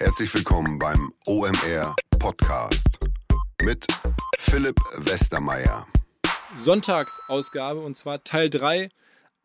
Herzlich willkommen beim OMR Podcast mit Philipp Westermeier. Sonntagsausgabe und zwar Teil 3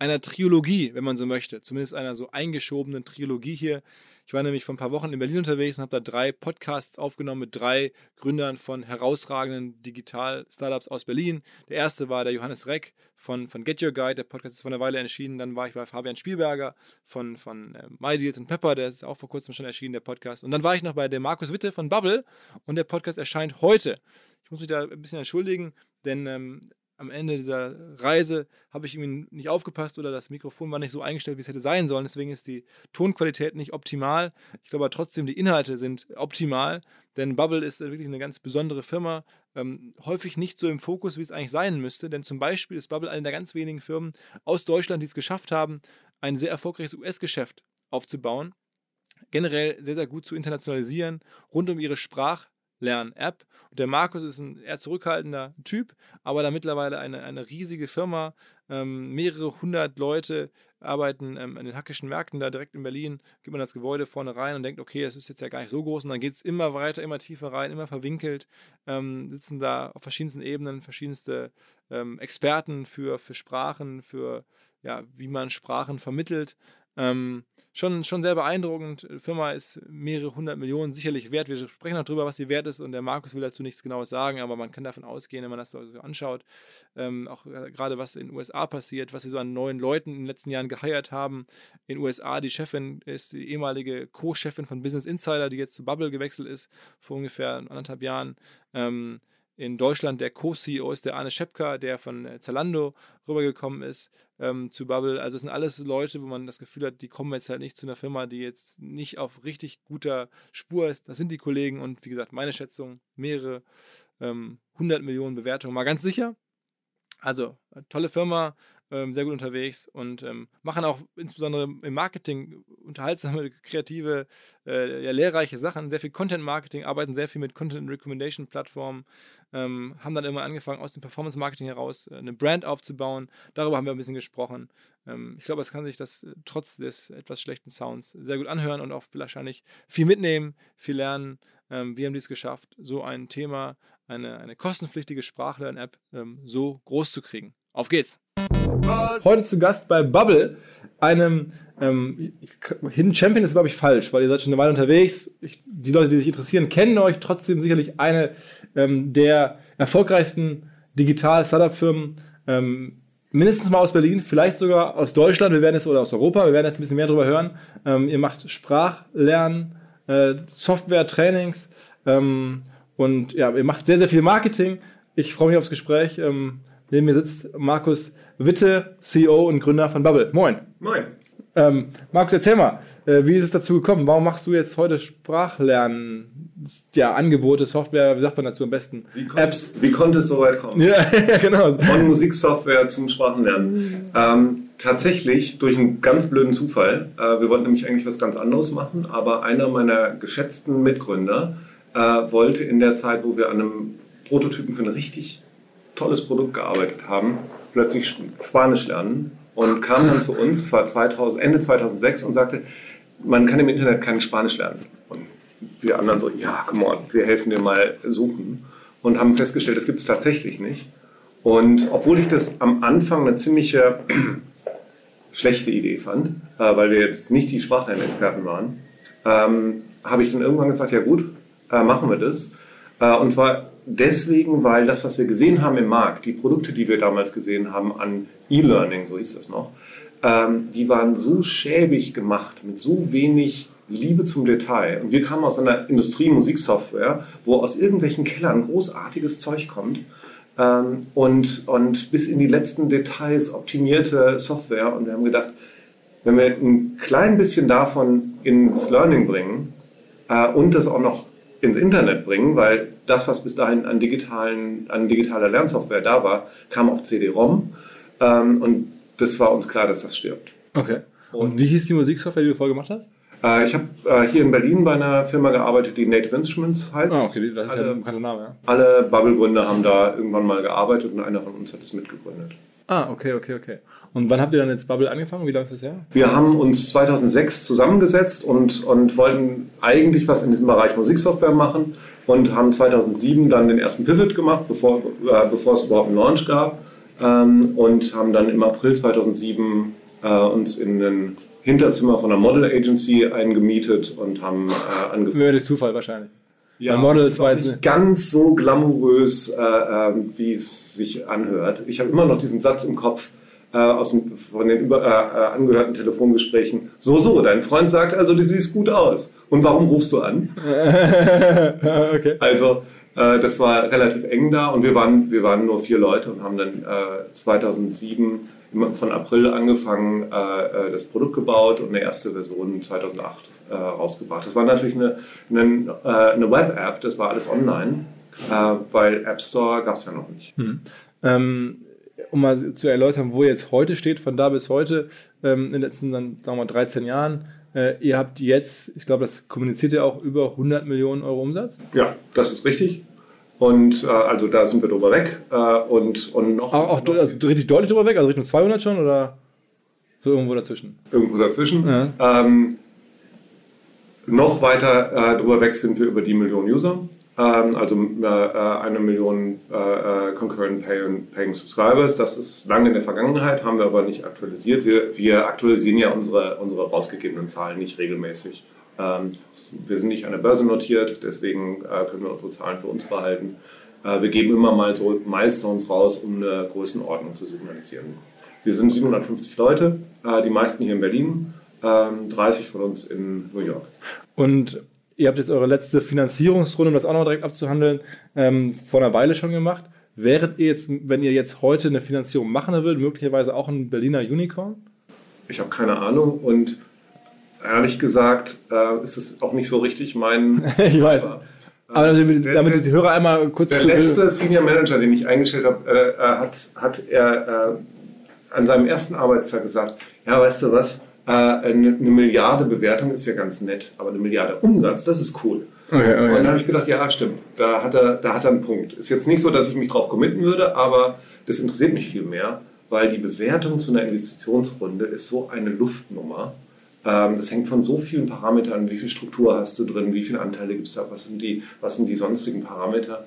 einer Trilogie, wenn man so möchte. Zumindest einer so eingeschobenen Trilogie hier. Ich war nämlich vor ein paar Wochen in Berlin unterwegs und habe da drei Podcasts aufgenommen mit drei Gründern von herausragenden Digital-Startups aus Berlin. Der erste war der Johannes Reck von, von Get Your Guide. Der Podcast ist vor einer Weile erschienen. Dann war ich bei Fabian Spielberger von, von äh, My Deals and Pepper. Der ist auch vor kurzem schon erschienen, der Podcast. Und dann war ich noch bei dem Markus Witte von Bubble und der Podcast erscheint heute. Ich muss mich da ein bisschen entschuldigen, denn ähm, am Ende dieser Reise habe ich irgendwie nicht aufgepasst oder das Mikrofon war nicht so eingestellt, wie es hätte sein sollen. Deswegen ist die Tonqualität nicht optimal. Ich glaube aber trotzdem, die Inhalte sind optimal, denn Bubble ist wirklich eine ganz besondere Firma. Ähm, häufig nicht so im Fokus, wie es eigentlich sein müsste, denn zum Beispiel ist Bubble eine der ganz wenigen Firmen aus Deutschland, die es geschafft haben, ein sehr erfolgreiches US-Geschäft aufzubauen generell sehr, sehr gut zu internationalisieren, rund um ihre Sprach- Lern-App. Der Markus ist ein eher zurückhaltender Typ, aber da mittlerweile eine, eine riesige Firma, ähm, mehrere hundert Leute arbeiten ähm, an den hackischen Märkten da direkt in Berlin, geht man das Gebäude vorne rein und denkt, okay, es ist jetzt ja gar nicht so groß und dann geht es immer weiter, immer tiefer rein, immer verwinkelt, ähm, sitzen da auf verschiedensten Ebenen verschiedenste ähm, Experten für, für Sprachen, für ja, wie man Sprachen vermittelt. Ähm, schon, schon sehr beeindruckend. Die Firma ist mehrere hundert Millionen sicherlich wert. Wir sprechen noch darüber, was sie wert ist und der Markus will dazu nichts Genaues sagen, aber man kann davon ausgehen, wenn man das so anschaut, ähm, auch äh, gerade was in den USA passiert, was sie so an neuen Leuten in den letzten Jahren geheiert haben. In den USA, die Chefin ist die ehemalige Co-Chefin von Business Insider, die jetzt zu Bubble gewechselt ist, vor ungefähr anderthalb Jahren. Ähm, in Deutschland der Co-CEO ist der Arne Schepka, der von äh, Zalando rübergekommen ist ähm, zu Bubble. Also es sind alles Leute, wo man das Gefühl hat, die kommen jetzt halt nicht zu einer Firma, die jetzt nicht auf richtig guter Spur ist. Das sind die Kollegen und wie gesagt, meine Schätzung, mehrere ähm, 100 Millionen Bewertungen, mal ganz sicher. Also äh, tolle Firma, ähm, sehr gut unterwegs und ähm, machen auch insbesondere im Marketing unterhaltsame, kreative, äh, ja, lehrreiche Sachen, sehr viel Content-Marketing, arbeiten sehr viel mit Content-Recommendation-Plattformen, ähm, haben dann immer angefangen, aus dem Performance-Marketing heraus äh, eine Brand aufzubauen. Darüber haben wir ein bisschen gesprochen. Ähm, ich glaube, es kann sich das äh, trotz des etwas schlechten Sounds sehr gut anhören und auch wahrscheinlich viel mitnehmen, viel lernen. Ähm, wir haben dies geschafft, so ein Thema, eine, eine kostenpflichtige Sprachlern-App ähm, so groß zu kriegen. Auf geht's! Heute zu Gast bei Bubble, einem ähm, Hidden Champion ist, glaube ich, falsch, weil ihr seid schon eine Weile unterwegs. Ich, die Leute, die sich interessieren, kennen euch trotzdem sicherlich eine ähm, der erfolgreichsten Digital-Startup-Firmen, ähm, mindestens mal aus Berlin, vielleicht sogar aus Deutschland, wir werden es oder aus Europa, wir werden jetzt ein bisschen mehr darüber hören. Ähm, ihr macht Sprachlernen, äh, Software-Trainings ähm, und ja, ihr macht sehr, sehr viel Marketing. Ich freue mich aufs Gespräch. Neben mir sitzt Markus Witte, CEO und Gründer von Bubble. Moin. Moin. Ähm, Markus, erzähl mal, äh, wie ist es dazu gekommen? Warum machst du jetzt heute Sprachlernen, ja, Angebote, Software, wie sagt man dazu am besten? Wie konnte, Apps? Wie konnte es so weit kommen? Ja, ja genau. Von Musiksoftware zum Sprachenlernen. Ähm, tatsächlich durch einen ganz blöden Zufall. Äh, wir wollten nämlich eigentlich was ganz anderes machen, aber einer meiner geschätzten Mitgründer äh, wollte in der Zeit, wo wir an einem Prototypen für ein richtig tolles Produkt gearbeitet haben, plötzlich Spanisch lernen und kam dann zu uns, es war 2000, Ende 2006 und sagte, man kann im Internet kein Spanisch lernen. Und wir anderen so, ja, come on, wir helfen dir mal suchen und haben festgestellt, das gibt es tatsächlich nicht. Und obwohl ich das am Anfang eine ziemliche schlechte Idee fand, äh, weil wir jetzt nicht die Sprachlernexperten waren, ähm, habe ich dann irgendwann gesagt, ja gut, äh, machen wir das. Äh, und zwar deswegen, weil das, was wir gesehen haben im Markt, die Produkte, die wir damals gesehen haben an E-Learning, so hieß das noch, ähm, die waren so schäbig gemacht, mit so wenig Liebe zum Detail. Und wir kamen aus einer Industrie Musiksoftware, wo aus irgendwelchen Kellern großartiges Zeug kommt ähm, und, und bis in die letzten Details optimierte Software. Und wir haben gedacht, wenn wir ein klein bisschen davon ins Learning bringen äh, und das auch noch ins Internet bringen, weil das, was bis dahin an, digitalen, an digitaler Lernsoftware da war, kam auf CD-ROM. Ähm, und das war uns klar, dass das stirbt. Okay. Und, wie hieß die Musiksoftware, die du vorher gemacht hast? Äh, ich habe äh, hier in Berlin bei einer Firma gearbeitet, die Native Instruments heißt. Ah, okay, das ist alle, ja ein bekannter Name, ja. Alle Bubble-Gründer haben da irgendwann mal gearbeitet und einer von uns hat es mitgegründet. Ah, okay, okay, okay. Und wann habt ihr dann jetzt Bubble angefangen? Wie lange ist das her? Wir haben uns 2006 zusammengesetzt und, und wollten eigentlich was in diesem Bereich Musiksoftware machen und haben 2007 dann den ersten Pivot gemacht, bevor, äh, bevor es überhaupt einen Launch gab. Ähm, und haben dann im April 2007 äh, uns in ein Hinterzimmer von einer Model Agency eingemietet und haben äh, angefangen. Durch Zufall wahrscheinlich. Ja, Bei Models das ist auch weiß nicht ganz so glamourös, äh, ähm, wie es sich anhört. Ich habe immer noch diesen Satz im Kopf äh, aus dem, von den über, äh, äh, angehörten Telefongesprächen. So, so, dein Freund sagt also, du siehst gut aus. Und warum rufst du an? okay. Also, äh, das war relativ eng da und wir waren, wir waren nur vier Leute und haben dann äh, 2007 im- von April angefangen, äh, äh, das Produkt gebaut und eine erste Version 2008 äh, rausgebracht. Das war natürlich eine, eine, äh, eine Web-App, das war alles online, äh, weil App Store gab es ja noch nicht. Ähm, um mal zu erläutern, wo ihr jetzt heute steht, von da bis heute, ähm, in den letzten, dann, sagen wir mal, 13 Jahren. Ihr habt jetzt, ich glaube, das kommuniziert ihr auch, über 100 Millionen Euro Umsatz. Ja, das ist richtig. Und äh, also da sind wir drüber weg. Äh, und, und noch, Auch, auch noch also richtig deutlich drüber weg, also Richtung 200 schon oder so irgendwo dazwischen? irgendwo dazwischen. Ja. Ähm, noch weiter äh, drüber weg sind wir über die Million User. Ähm, also äh, äh, eine Million äh, Concurrent Paying, Paying Subscribers. Das ist lange in der Vergangenheit, haben wir aber nicht aktualisiert. Wir, wir aktualisieren ja unsere, unsere rausgegebenen Zahlen nicht regelmäßig. Ähm, wir sind nicht an der Börse notiert, deswegen äh, können wir unsere Zahlen für uns behalten. Äh, wir geben immer mal so Milestones raus, um eine Größenordnung zu signalisieren. Wir sind 750 Leute, äh, die meisten hier in Berlin, ähm, 30 von uns in New York. Und ihr habt jetzt eure letzte Finanzierungsrunde, um das auch noch direkt abzuhandeln, ähm, vor einer Weile schon gemacht. Wäret ihr jetzt, wenn ihr jetzt heute eine Finanzierung machen würdet, möglicherweise auch ein Berliner Unicorn? Ich habe keine Ahnung und ehrlich gesagt äh, ist es auch nicht so richtig mein. ich weiß. Aber, damit, der- damit die Hörer einmal kurz Der letzte Senior Manager, den ich eingestellt habe, äh, äh, hat, hat er äh, an seinem ersten Arbeitstag gesagt, ja, weißt du was, äh, eine, eine Milliarde Bewertung ist ja ganz nett, aber eine Milliarde Umsatz, das ist cool. Okay, okay. Und dann habe ich gedacht, ja, stimmt, da hat, er, da hat er einen Punkt. Ist jetzt nicht so, dass ich mich drauf committen würde, aber das interessiert mich viel mehr, weil die Bewertung zu einer Investitionsrunde ist so eine Luftnummer. Ähm, das hängt von so vielen Parametern, wie viel Struktur hast du drin, wie viele Anteile gibt es da, was sind, die, was sind die sonstigen Parameter.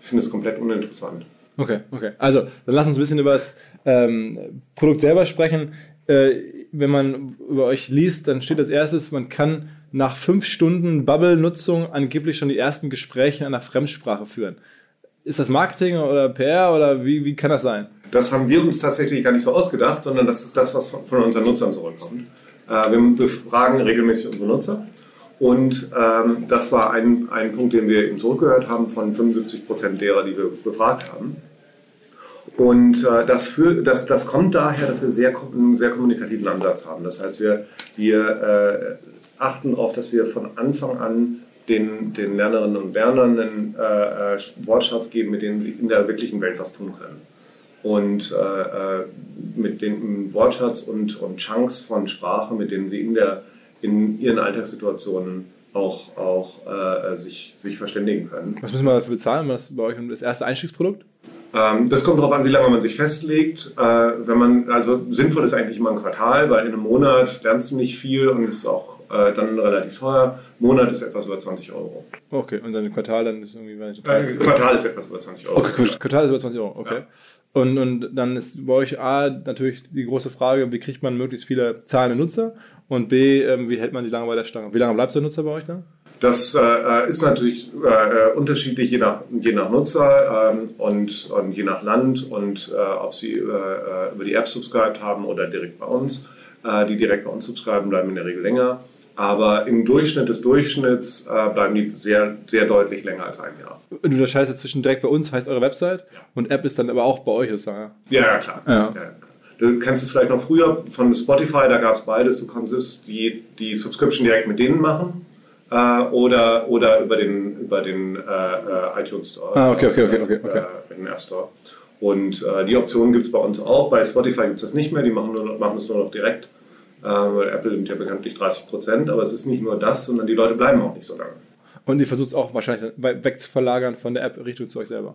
Ich finde es komplett uninteressant. Okay, okay. Also, dann lass uns ein bisschen über das ähm, Produkt selber sprechen. Äh, wenn man über euch liest, dann steht als erstes, man kann nach fünf Stunden Bubble-Nutzung angeblich schon die ersten Gespräche in einer Fremdsprache führen. Ist das Marketing oder PR oder wie, wie kann das sein? Das haben wir uns tatsächlich gar nicht so ausgedacht, sondern das ist das, was von von unseren Nutzern zurückkommt. Äh, wir befragen regelmäßig unsere Nutzer und ähm, das war ein, ein Punkt, den wir eben zurückgehört haben von 75 Prozent derer, die wir befragt haben. Und äh, das, für, das, das kommt daher, dass wir sehr, einen sehr kommunikativen Ansatz haben. Das heißt, wir, wir äh, achten darauf, dass wir von Anfang an den, den Lernerinnen und Lernern einen äh, äh, Wortschatz geben, mit denen sie in der wirklichen Welt was tun können. Und äh, äh, mit dem Wortschatz und, und Chunks von Sprache, mit denen sie in, der, in ihren Alltagssituationen auch, auch äh, sich, sich verständigen können. Was müssen wir dafür bezahlen? Was bei euch das erste Einstiegsprodukt? Ähm, das kommt darauf an, wie lange man sich festlegt. Äh, wenn man, also sinnvoll ist eigentlich immer ein Quartal, weil in einem Monat lernst du nicht viel und ist auch äh, dann relativ teuer. Monat ist etwas über 20 Euro. Okay, und dann ein Quartal, dann ist irgendwie... Äh, Quartal ist etwas über 20 Euro. Okay, Quart- Quartal ist über 20 Euro, okay. Ja. Und, und dann ist bei euch A natürlich die große Frage, wie kriegt man möglichst viele zahlende Nutzer? Und B, ähm, wie hält man die lange bei der Stange? Wie lange bleibt der Nutzer bei euch da? Das äh, ist natürlich äh, unterschiedlich je nach, je nach Nutzer ähm, und, und je nach Land und äh, ob sie äh, äh, über die App subscribed haben oder direkt bei uns. Äh, die direkt bei uns subscriben, bleiben in der Regel länger. Aber im Durchschnitt des Durchschnitts äh, bleiben die sehr, sehr deutlich länger als ein Jahr. Du unterscheidest zwischen direkt bei uns, heißt eure Website, Ja. und App ist dann aber auch bei euch sozusagen. Ja, ja, klar. Ja. Du kennst es vielleicht noch früher von Spotify, da gab es beides. Du konntest die, die Subscription direkt mit denen machen äh, oder, oder über den, über den äh, äh, iTunes Store. Ah, okay, okay, okay, okay, okay. Äh, in den App Store. Und äh, die Option gibt es bei uns auch. Bei Spotify gibt es das nicht mehr, die machen, nur noch, machen das nur noch direkt. Äh, weil Apple nimmt ja bekanntlich 30 Prozent, aber es ist nicht nur das, sondern die Leute bleiben auch nicht so lange. Und ihr versucht es auch wahrscheinlich weit weg zu verlagern von der App Richtung zu euch selber.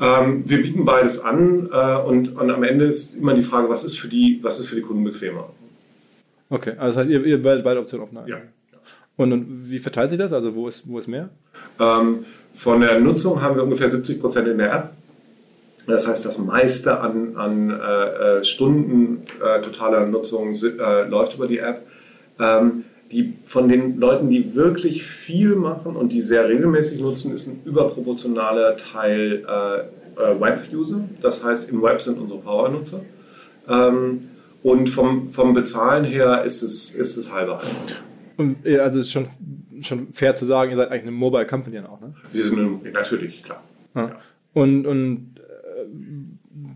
Ähm, wir bieten beides an äh, und, und am Ende ist immer die Frage, was ist für die, was ist für die Kunden bequemer? Okay, also das heißt, ihr, ihr werdet beide Optionen offen. Ja. Und, und wie verteilt sich das? Also wo ist, wo ist mehr? Ähm, von der Nutzung haben wir ungefähr 70 Prozent in der App. Das heißt, das meiste an, an äh, äh Stunden äh, totaler Nutzung äh, läuft über die App. Ähm, die, von den Leuten, die wirklich viel machen und die sehr regelmäßig nutzen, ist ein überproportionaler Teil äh, äh, Web-User. Das heißt, im Web sind unsere Power-Nutzer. Ähm, und vom, vom Bezahlen her ist es, ist es halbe halbe. Und also es ist schon, schon fair zu sagen, ihr seid eigentlich eine Mobile Company auch, ne? Wir sind eine, natürlich, klar. Ja. Ja. Und, und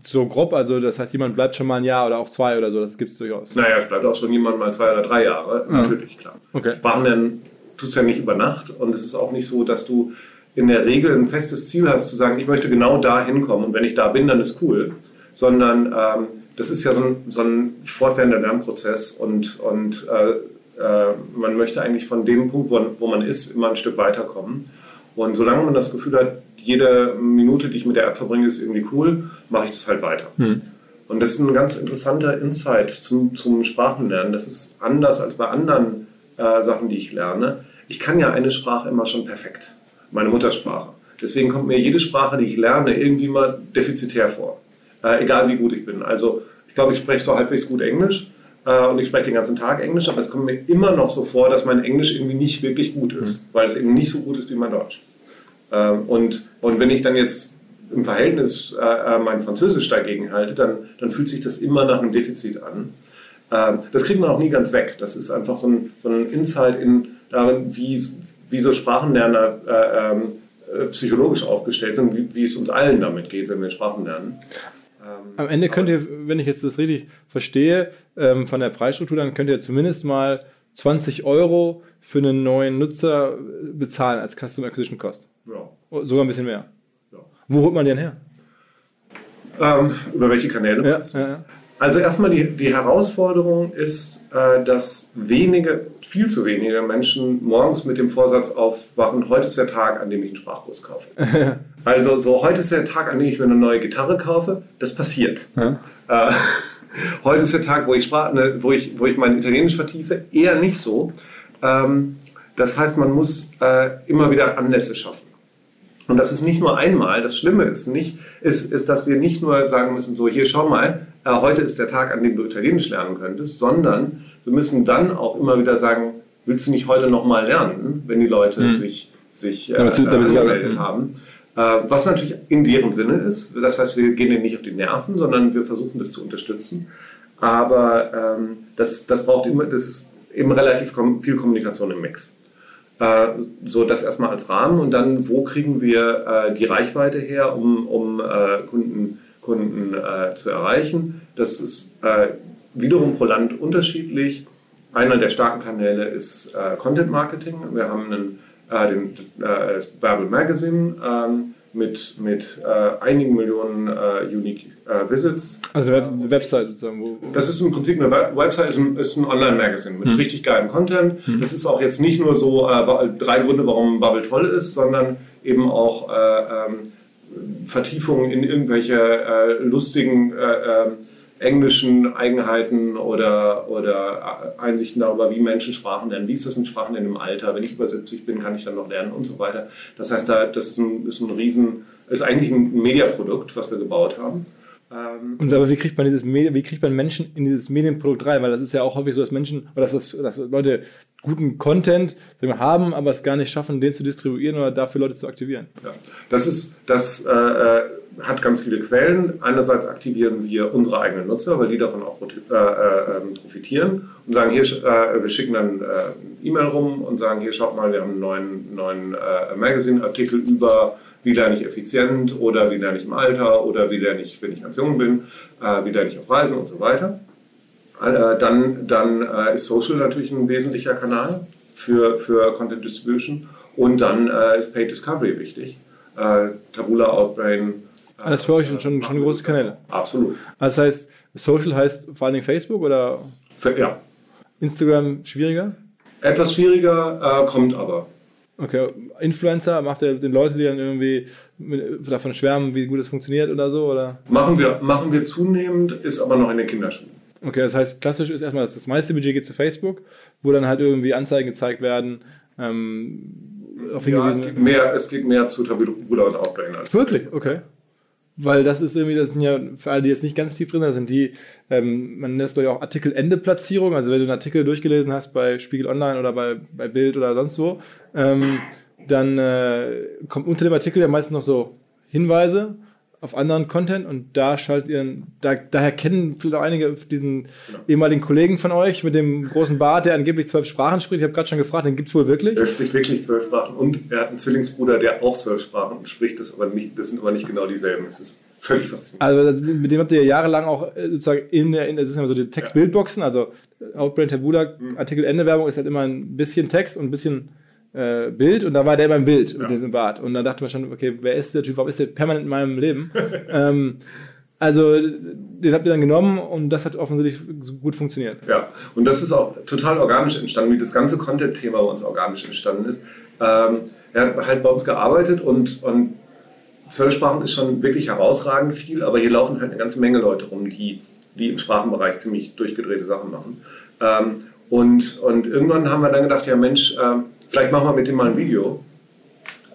so grob, also das heißt, jemand bleibt schon mal ein Jahr oder auch zwei oder so, das gibt es durchaus. Naja, es bleibt auch schon jemand mal zwei oder drei Jahre, ja. natürlich, klar. Okay. Sprachenlernen tust du ja nicht über Nacht und es ist auch nicht so, dass du in der Regel ein festes Ziel hast, zu sagen, ich möchte genau da hinkommen und wenn ich da bin, dann ist cool, sondern ähm, das ist ja so ein, so ein fortwährender Lernprozess und, und äh, äh, man möchte eigentlich von dem Punkt, wo, wo man ist, immer ein Stück weiterkommen. Und solange man das Gefühl hat, jede Minute, die ich mit der App verbringe, ist irgendwie cool, mache ich das halt weiter. Hm. Und das ist ein ganz interessanter Insight zum, zum Sprachenlernen. Das ist anders als bei anderen äh, Sachen, die ich lerne. Ich kann ja eine Sprache immer schon perfekt, meine Muttersprache. Deswegen kommt mir jede Sprache, die ich lerne, irgendwie mal defizitär vor. Äh, egal wie gut ich bin. Also ich glaube, ich spreche so halbwegs gut Englisch äh, und ich spreche den ganzen Tag Englisch, aber es kommt mir immer noch so vor, dass mein Englisch irgendwie nicht wirklich gut ist, hm. weil es eben nicht so gut ist wie mein Deutsch. Ähm, und, und wenn ich dann jetzt im Verhältnis äh, äh, mein Französisch dagegen halte, dann, dann fühlt sich das immer nach einem Defizit an. Ähm, das kriegt man auch nie ganz weg. Das ist einfach so ein, so ein Insight in darin, wie, wie so Sprachenlerner äh, ähm, äh, psychologisch aufgestellt sind, wie, wie es uns allen damit geht, wenn wir Sprachen lernen. Am Ende könnt ihr, wenn ich jetzt das richtig verstehe, von der Preisstruktur, dann könnt ihr zumindest mal 20 Euro für einen neuen Nutzer bezahlen als Custom Acquisition Cost. Ja. Sogar ein bisschen mehr. Ja. Wo holt man den her? Ähm, über welche Kanäle? Ja, ja, ja. Also erstmal die, die Herausforderung ist, äh, dass wenige, viel zu wenige Menschen morgens mit dem Vorsatz aufwachen, heute ist der Tag, an dem ich einen Sprachkurs kaufe. also so, heute ist der Tag, an dem ich mir eine neue Gitarre kaufe. Das passiert. Äh, heute ist der Tag, wo ich, Sprach, ne, wo, ich, wo ich mein Italienisch vertiefe. Eher nicht so. Ähm, das heißt, man muss äh, immer wieder Anlässe schaffen. Und das ist nicht nur einmal. Das Schlimme ist nicht, ist, ist, dass wir nicht nur sagen müssen, so hier schau mal, äh, heute ist der Tag, an dem du Italienisch lernen könntest, sondern wir müssen dann auch immer wieder sagen, willst du nicht heute nochmal lernen, wenn die Leute mhm. sich, sich äh, äh, angemeldet haben. Äh, was natürlich in deren Sinne ist. Das heißt, wir gehen denen nicht auf die Nerven, sondern wir versuchen das zu unterstützen. Aber ähm, das, das braucht immer, das ist eben relativ viel Kommunikation im Mix. Äh, so das erstmal als Rahmen und dann, wo kriegen wir äh, die Reichweite her, um, um äh, Kunden, Kunden zu erreichen. Das ist wiederum pro Land unterschiedlich. Einer der starken Kanäle ist Content Marketing. Wir haben einen, den, das Babel Magazine. Ähm, mit, mit einigen Millionen Unique äh, Visits. Also eine Website sozusagen. Wo, das ist im Prinzip eine Website, ist ein, ein Online-Magazin mit hm. richtig geilem Content. Hm. Das ist auch jetzt nicht nur so äh, drei Gründe, warum Bubble toll ist, sondern eben auch äh, ähm, Vertiefungen in irgendwelche äh, lustigen ähm, englischen Eigenheiten oder, oder Einsichten darüber, wie Menschen Sprachen lernen, wie ist das mit Sprachen in dem Alter, wenn ich über 70 bin, kann ich dann noch lernen und so weiter. Das heißt, da, das ist ein, ist ein Riesen, ist eigentlich ein Mediaprodukt, was wir gebaut haben. Ähm, und aber wie kriegt man dieses Medi wie kriegt man Menschen in dieses Medienprodukt rein? Weil das ist ja auch häufig so, dass Menschen, oder dass, das, dass Leute guten Content haben, aber es gar nicht schaffen, den zu distribuieren oder dafür Leute zu aktivieren. Ja, das ist, das äh, äh hat ganz viele Quellen. Einerseits aktivieren wir unsere eigenen Nutzer, weil die davon auch äh, äh, ähm, profitieren und sagen, hier, äh, wir schicken dann äh, E-Mail rum und sagen, hier schaut mal, wir haben einen neuen, neuen Magazine-Artikel über, wie lerne ich effizient oder wie lerne ich im Alter oder wie lerne ich, wenn ich ganz jung bin, äh, wie lerne ich auf Reisen und so weiter. dann dann ist Social natürlich ein wesentlicher Kanal für, für Content Distribution und dann ist Paid Discovery wichtig. Tabula, Outbrain, das ist für euch schon, schon große Kanäle. Absolut. Also das heißt, Social heißt vor allen Dingen Facebook oder? Für, ja. Instagram schwieriger? Etwas schwieriger, äh, kommt aber. Okay, Influencer, macht ihr den Leute, die dann irgendwie davon schwärmen, wie gut es funktioniert oder so? Oder? Machen, wir, machen wir zunehmend, ist aber noch in den Kinderschuhen. Okay, das heißt, klassisch ist erstmal, dass das meiste Budget geht zu Facebook, wo dann halt irgendwie Anzeigen gezeigt werden. Ähm, auf Ja, es geht mehr, es geht mehr zu Tabula und Outbrain als Wirklich? Okay. Weil das ist irgendwie, das sind ja, für alle, die jetzt nicht ganz tief drin sind, sind die, ähm, man nennt es doch ja auch Artikel-Ende-Platzierung. Also wenn du einen Artikel durchgelesen hast bei Spiegel Online oder bei, bei Bild oder sonst wo, ähm, dann äh, kommt unter dem Artikel ja meistens noch so Hinweise auf anderen Content und da schaltet ihr da, daher kennen vielleicht auch einige diesen ehemaligen Kollegen von euch mit dem großen Bart, der angeblich zwölf Sprachen spricht. Ich habe gerade schon gefragt, den gibt's wohl wirklich? Er spricht wirklich zwölf Sprachen und er hat einen Zwillingsbruder, der auch zwölf Sprachen spricht, das, aber nicht, das sind aber nicht genau dieselben. Es ist völlig faszinierend. Also mit dem habt ihr ja jahrelang auch äh, sozusagen in der, in, das sind ja so die Text-Bildboxen, also äh, Outbrain Tabula, Artikel Ende Werbung ist halt immer ein bisschen Text und ein bisschen äh, Bild und da war der immer im Bild mit Ja. diesem Bart. Und dann dachte man schon, okay, wer ist der Typ, warum ist der permanent in meinem Leben? ähm, also den habt ihr dann genommen und das hat offensichtlich gut funktioniert. Ja, und das ist auch total organisch entstanden, wie das ganze Content-Thema bei uns organisch entstanden ist. Ähm, er hat halt bei uns gearbeitet und, und zwölf Sprachen ist schon wirklich herausragend viel, aber hier laufen halt eine ganze Menge Leute rum, die, die im Sprachenbereich ziemlich durchgedrehte Sachen machen. Ähm, und, und irgendwann haben wir dann gedacht, ja Mensch, ähm, vielleicht machen wir mit dem mal ein Video.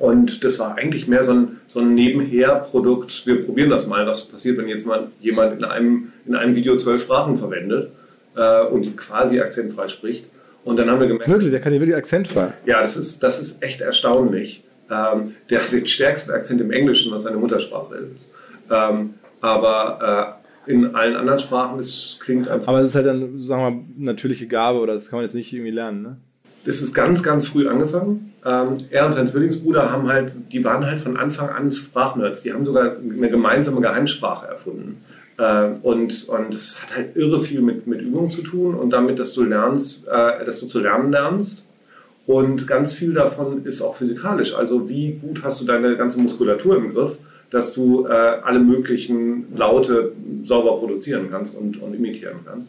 Und das war eigentlich mehr so ein, so ein Nebenher-Produkt. Wir probieren das mal, was passiert, wenn jetzt mal jemand in einem, in einem Video zwölf Sprachen verwendet äh, und die quasi akzentfrei spricht. Und dann haben wir gemerkt, Wirklich, der kann hier wirklich akzentfrei. ja, das ist, das ist echt erstaunlich. Ähm, der hat den stärksten Akzent im Englischen, was seine Muttersprache ist. Ähm, aber äh, in allen anderen Sprachen, es klingt einfach. Aber es ist halt dann, sagen wir mal, natürliche Gabe oder das kann man jetzt nicht irgendwie lernen, ne? Das ist ganz, ganz früh angefangen. Ähm, er und sein Zwillingsbruder haben halt, die waren halt von Anfang an Sprachnerds. Die haben sogar eine gemeinsame Geheimsprache erfunden. Äh, und, und es hat halt irre viel mit, mit Übung zu tun und damit, dass du lernst, äh, dass du zu lernen lernst. Und ganz viel davon ist auch physikalisch. Also wie gut hast du deine ganze Muskulatur im Griff, dass du äh, alle möglichen Laute sauber produzieren kannst und, und imitieren kannst.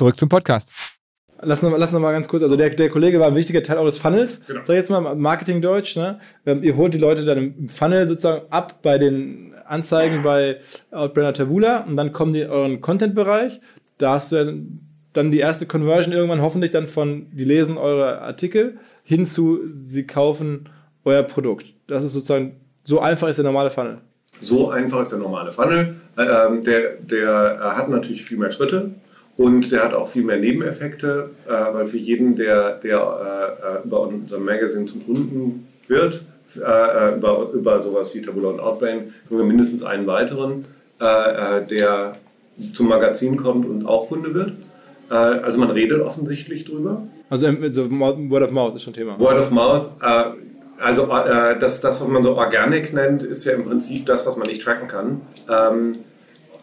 Zurück zum Podcast. Lass noch, lass noch mal ganz kurz, also der, der Kollege war ein wichtiger Teil eures Funnels, Genau. sag ich jetzt mal Marketing-Deutsch, ne? Ähm, Ihr holt die Leute dann im Funnel sozusagen ab bei den Anzeigen bei Outbrander Tabula und dann kommen die in euren Content-Bereich. Da hast du dann, dann die erste Conversion irgendwann hoffentlich dann von, die lesen eure Artikel hin zu, sie kaufen euer Produkt. Das ist sozusagen, so einfach ist der normale Funnel. So einfach ist der normale Funnel. Ähm, der der äh, hat natürlich viel mehr Schritte und der hat auch viel mehr Nebeneffekte, äh, weil für jeden, der, der äh, äh, über unser Magazine zum Kunden wird, äh, äh, über, über sowas wie Tabula und Outbrain, haben wir mindestens einen weiteren, äh, der zum Magazin kommt und auch Kunde wird. Also man redet offensichtlich drüber. Also ähm, Word of Mouth ist schon Thema. Word of Mouth, also das, das, was man so Organic nennt, ist ja im Prinzip das, was man nicht tracken kann. Ähm,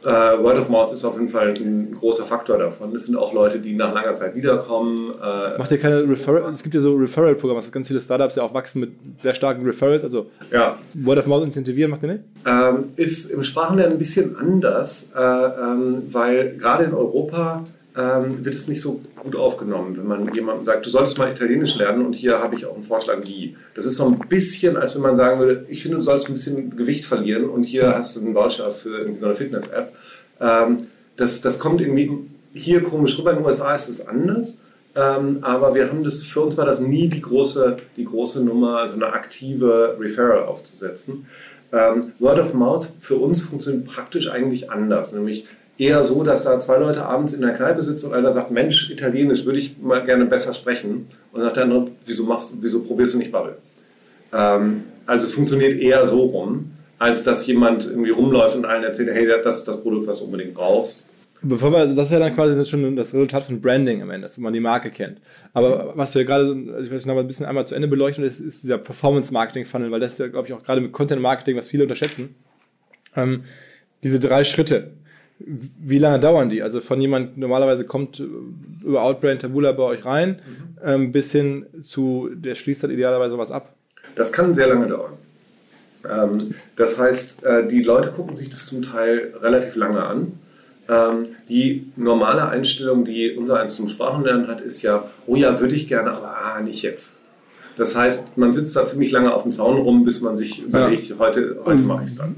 äh, Word of Mouth ist auf jeden Fall ein großer Faktor davon. Es sind auch Leute, die nach langer Zeit wiederkommen. Äh, Macht ihr keine Referral? Es gibt ja so Referral-Programme, also ganz viele Startups ja auch wachsen mit sehr starken Referrals. Also ja. Word of Mouth incentivieren, macht ihr nicht? Ähm, ist im Sprachenlernen ein bisschen anders, äh, ähm, weil gerade in Europa ähm, wird es nicht so gut aufgenommen, wenn man jemandem sagt, du solltest mal Italienisch lernen und hier habe ich auch einen Vorschlag, wie. Das ist so ein bisschen, als wenn man sagen würde, ich finde, du sollst ein bisschen Gewicht verlieren und hier hast du einen Voucher für irgendwie so eine Fitness-App. Ähm, das, das kommt irgendwie hier komisch rüber. In den USA ist es anders. Ähm, aber wir haben das, für uns war das nie die große, die große Nummer, so eine aktive Referral aufzusetzen. Ähm, Word of Mouth für uns funktioniert praktisch eigentlich anders, nämlich eher so, dass da zwei Leute abends in der Kneipe sitzen und einer sagt, Mensch, Italienisch würde ich mal gerne besser sprechen. Und sagt der andere, wieso, machst, wieso probierst du nicht Bubble? Ähm, also es funktioniert eher so rum, als dass jemand irgendwie rumläuft und allen erzählt, hey, das ist das Produkt, was du unbedingt brauchst. Bevor wir, das ist ja dann quasi schon das Resultat von Branding am Ende, dass man die Marke kennt. Aber was wir gerade, also ich will es noch mal ein bisschen einmal zu Ende beleuchten, ist, ist dieser Performance-Marketing-Funnel, weil das ist ja, glaube ich, auch gerade mit Content-Marketing, was viele unterschätzen. Ähm, diese drei Schritte. Wie lange dauern die? Also von jemand normalerweise kommt über Outbrain Tabula bei euch rein, mhm. ähm, bis hin zu, der schließt dann idealerweise was ab? Das kann sehr lange dauern. Ähm, das heißt, äh, die Leute gucken sich das zum Teil relativ lange an. Ähm, die normale Einstellung, die unser eins zum Sprachenlernen hat, ist ja, oh ja, würde ich gerne, aber ah, nicht jetzt. Das heißt, man sitzt da ziemlich lange auf dem Zaun rum, bis man sich überlegt, ja. heute, heute mache ich es dann.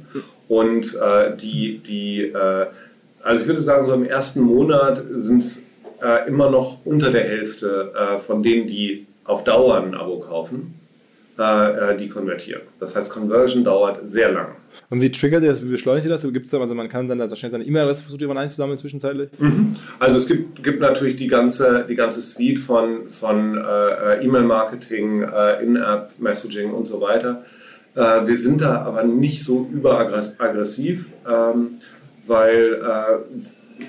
Und äh, die, die äh, also ich würde sagen, so im ersten Monat sind es äh, immer noch unter der Hälfte äh, von denen, die auf Dauer ein Abo kaufen, äh, äh die konvertieren. Das heißt, Conversion dauert sehr lang. Und wie triggert ihr das, wie beschleunigt ihr das? Gibt's da, also man kann dann da schnell seine E-Mail-Adresse versucht jemand einzusammeln zwischenzeitlich? Mhm. Also es gibt, gibt natürlich die ganze, die ganze Suite von, von äh, E-Mail-Marketing, äh, In-App-Messaging und so weiter. wir sind da aber nicht so überaggressiv. Ähm, weil, äh,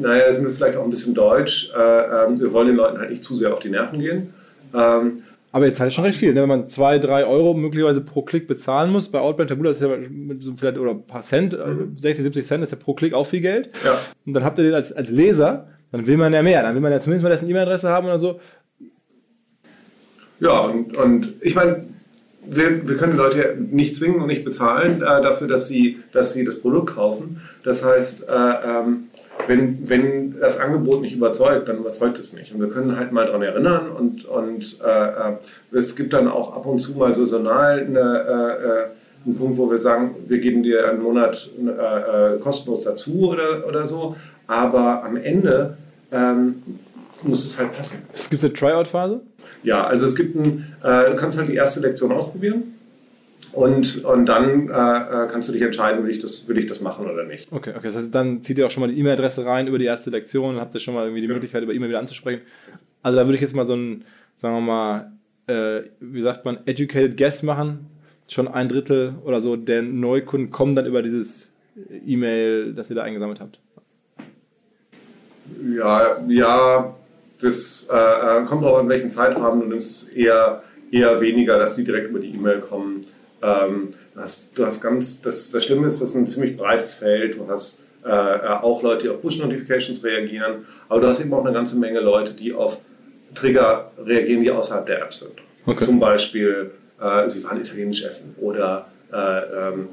naja, sind wir vielleicht auch ein bisschen deutsch. Äh, äh, wir wollen den Leuten halt nicht zu sehr auf die Nerven gehen. Ähm, aber jetzt halt schon recht viel, ne? wenn man zwei, drei Euro möglicherweise pro Klick bezahlen muss. Bei Outbrand Tabula ist ja mit so vielleicht oder ein paar Cent, mhm. 60, 70 Cent ist ja pro Klick auch viel Geld. Ja. Und dann habt ihr den als, als Leser, dann will man ja mehr. Dann will man ja zumindest mal dessen E-Mail-Adresse haben oder so. Ja, und, und ich meine, wir, wir können Leute nicht zwingen und nicht bezahlen äh, dafür, dass sie, dass sie das Produkt kaufen. Das heißt, äh, ähm, wenn, wenn das Angebot nicht überzeugt, dann überzeugt es nicht. Und wir können halt mal daran erinnern und, und äh, äh es gibt dann auch ab und zu mal saisonal eine, äh, äh, einen Punkt, wo wir sagen, wir geben dir einen Monat kostenlos dazu oder, oder so. Aber am Ende ähm, muss es halt passen. Es gibt eine Tryout-Phase? Ja, also es gibt ein, äh, du kannst halt die erste Lektion ausprobieren. Und, und dann äh, äh, kannst du dich entscheiden, will ich, das, will ich das machen oder nicht. Okay, okay. Das heißt, dann zieht ihr auch schon mal die E-Mail-Adresse rein über die erste Lektion und habt ihr schon mal irgendwie die Möglichkeit, über E-Mail wieder anzusprechen. Also da würde ich jetzt mal so ein, sagen wir mal, äh, wie sagt man, educated guess machen. Schon ein Drittel oder so der Neukunden kommen dann über dieses E-Mail, das ihr da eingesammelt habt. Ja, ja, das äh, äh, kommt auch an welchen Zeitrahmen. Du nimmst es eher, eher weniger, dass die direkt über die E-Mail kommen. Ähm, hast, du hast ganz, das, das Schlimme ist, das ist ein ziemlich breites Feld. Du hast äh, äh, auch Leute, die auf Push-Notifications reagieren, aber du hast eben auch eine ganze Menge Leute, die auf Trigger reagieren, die außerhalb der App sind. Okay. Zum Beispiel, äh, sie fahren italienisch essen oder äh, ähm,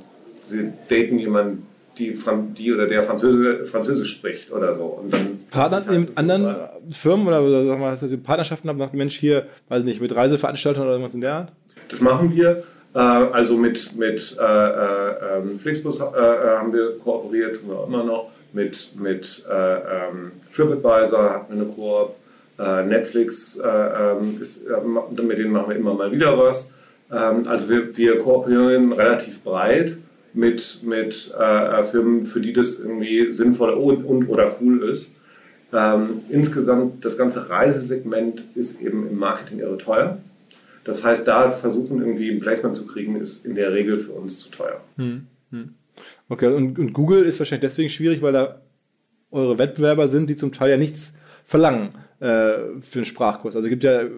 sie daten jemanden, die, die oder der Französisch, Französisch spricht oder so. Und dann Partner in anderen super. Firmen oder, oder sagen wir, dass ihr Partnerschaften habt, nach Mensch hier, weiß nicht, mit Reiseveranstaltern oder irgendwas in der Art? Das machen wir. Äh, also mit, mit äh, äh, ähm, Flixbus haben wir kooperiert, tun wir immer noch. Mit, mit äh, ähm, TripAdvisor hatten wir eine Koop. Netflix, ähm, ist, mit denen machen wir immer mal wieder was. Also wir, wir kooperieren relativ breit mit, mit äh, Firmen, für die das irgendwie sinnvoll und, und oder cool ist. Ähm, insgesamt, das ganze Reisesegment ist eben im Marketing irre teuer. Das heißt, da versuchen irgendwie ein Placement zu kriegen, ist in der Regel für uns zu teuer. Hm, hm. Okay, und, und, Google ist wahrscheinlich deswegen schwierig, weil da eure Wettbewerber sind, die zum Teil ja nichts verlangen äh, für einen Sprachkurs. Also es gibt ja, können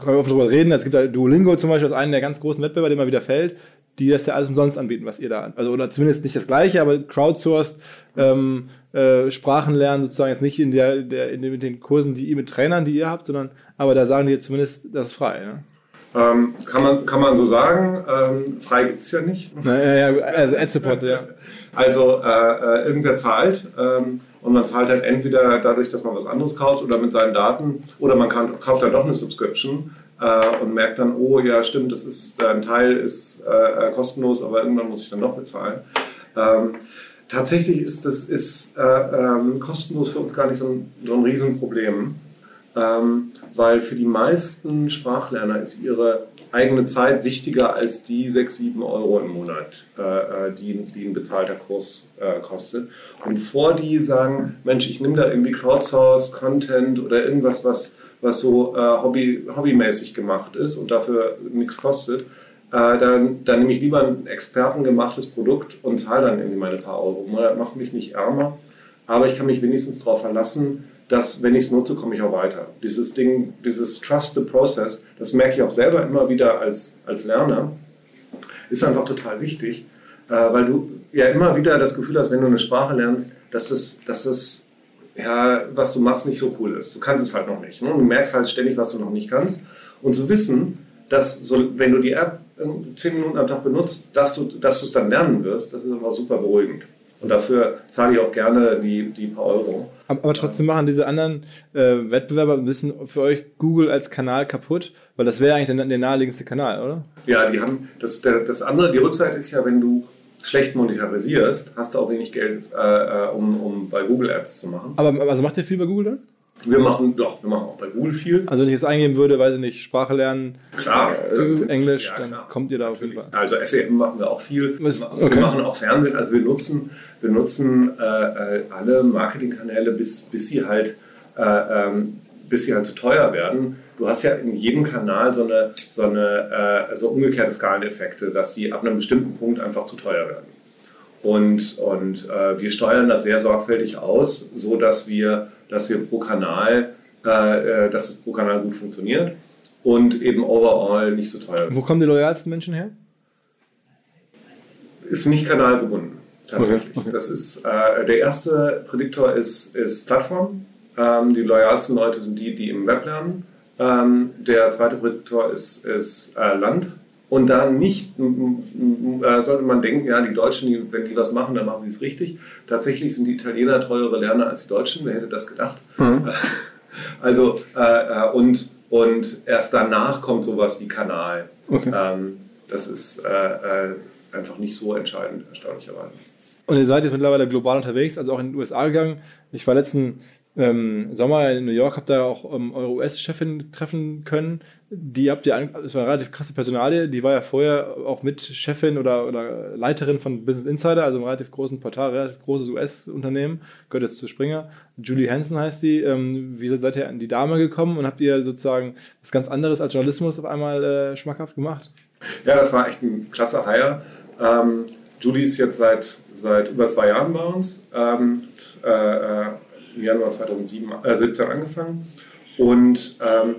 wir oft darüber reden, es gibt ja Duolingo zum Beispiel, als einen der ganz großen Wettbewerber, der immer wieder fällt die das ja alles umsonst anbieten, was ihr da, also oder zumindest nicht das gleiche, aber crowdsourced ähm, äh, Sprachen lernen, sozusagen jetzt nicht in der, der in den, mit den Kursen, die ihr mit Trainern, die ihr habt, sondern aber da sagen die zumindest, das ist frei. Ne? Ähm, kann, man, kann man so sagen, ähm, frei gibt es ja nicht. Naja, ja, also Ad-Support, ja. Also äh, äh, irgendwer zahlt ähm, und man zahlt halt entweder dadurch, dass man was anderes kauft oder mit seinen Daten oder man kann, kauft dann doch eine Subscription äh, und merkt dann, oh ja stimmt, das ist, ein Teil ist äh, kostenlos, aber irgendwann muss ich dann doch bezahlen. Ähm, tatsächlich ist das ist, äh, ähm, kostenlos für uns gar nicht so ein, so ein Riesenproblem. Ähm, weil für die meisten Sprachlerner ist ihre eigene Zeit wichtiger als die 6, 7 Euro im Monat, äh, äh, die, die ein bezahlter Kurs äh, kostet. Und bevor die sagen, Mensch, ich nehme da irgendwie Crowdsourced Content oder irgendwas, was, was so äh, hobby, hobbymäßig gemacht ist und dafür nichts kostet, äh, dann, dann nehme ich lieber ein expertengemachtes Produkt und zahle dann irgendwie meine paar Euro. Macht mich nicht ärmer, aber ich kann mich wenigstens darauf verlassen, dass, wenn ich es nutze, komme ich auch weiter. Dieses Ding, dieses Trust the Process, das merke ich auch selber immer wieder als, als Lerner, ist einfach total wichtig, äh, weil du ja immer wieder das Gefühl hast, wenn du eine Sprache lernst, dass das, dass das ja, was du machst, nicht so cool ist. Du kannst es halt noch nicht. Ne? Du merkst halt ständig, was du noch nicht kannst. Und zu wissen, dass so, wenn du die App zehn Minuten am Tag benutzt, dass du, dass es dann lernen wirst, das ist einfach super beruhigend. Und dafür zahle ich auch gerne die, die paar Euro. Aber trotzdem machen diese anderen äh, Wettbewerber ein bisschen für euch Google als Kanal kaputt, weil das wäre eigentlich der, der naheliegendste Kanal, oder? Ja, die haben das, der, das andere, die Rückseite ist ja, wenn du schlecht monetarisierst, hast du auch wenig Geld, äh, äh um, um bei Google Ads zu machen. Aber also macht ihr viel bei Google dann? Wir machen, doch, wir machen auch bei Google viel. Also wenn ich jetzt eingeben würde, weiß ich nicht, Sprache lernen, klar, äh, Englisch, ja, dann klar. kommt ihr da auf jeden Fall. Also SEM machen wir auch viel. Okay. Wir machen auch Fernsehen. Also wir nutzen, wir nutzen äh, äh, alle Marketingkanäle, bis, bis sie halt äh, ähm, bis sie halt zu teuer werden. Du hast ja in jedem Kanal so eine, so eine äh, so umgekehrte Skaleneffekte, dass die ab einem bestimmten Punkt einfach zu teuer werden. Und, und äh, wir steuern das sehr sorgfältig aus, so dass wir dass wir pro Kanal, äh, äh, dass es pro Kanal gut funktioniert und eben overall nicht so teuer. Wo kommen die loyalsten Menschen her? Ist nicht kanalgebunden, tatsächlich. Okay, okay. Das ist, äh, der erste Prädiktor ist, ist Plattform. Ähm, die loyalsten Leute sind die, die im Web lernen. Ähm, der zweite Prädiktor ist, ist äh, Land. Und da nicht, äh, sollte man denken, ja, die Deutschen, die, wenn die was machen, dann machen sie es richtig. Tatsächlich sind die Italiener teurere Lerner als die Deutschen, wer hätte das gedacht? Mhm. Also, äh, äh, und, und erst danach kommt sowas wie Kanal. Okay. Ähm, das ist äh, äh, einfach nicht so entscheidend, erstaunlicherweise. Und ihr seid jetzt mittlerweile global unterwegs, also auch in den USA gegangen. Ich war letzten ähm, Sommer in New York habt ihr auch ähm, eure US-Chefin treffen können. Die habt ihr, das war eine relativ krasse Personalie, die war ja vorher auch mit Chefin oder, oder Leiterin von Business Insider, also einem relativ großen Portal, relativ großes US-Unternehmen, gehört jetzt zu Springer. Julie Hansen heißt die. Ähm, wie seid ihr an die Dame gekommen und habt ihr sozusagen was ganz anderes als Journalismus auf einmal äh, schmackhaft gemacht? Ja, das war echt ein klasse Hire. Ähm, Julie ist jetzt seit, seit über zwei Jahren bei uns. Ähm, äh, äh im Januar 2017 äh, angefangen. Und ähm,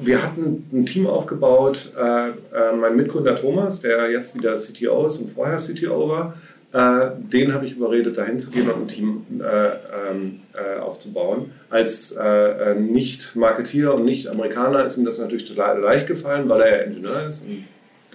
wir hatten ein Team aufgebaut. Äh, äh, mein Mitgründer Thomas, der jetzt wieder CTO ist und vorher CTO war, äh, den habe ich überredet, dahin zu gehen und ein Team äh, ähm, äh, aufzubauen. Als äh, Nicht-Marketeer und Nicht-Amerikaner ist ihm das natürlich total leicht gefallen, weil er ja Ingenieur ist. Und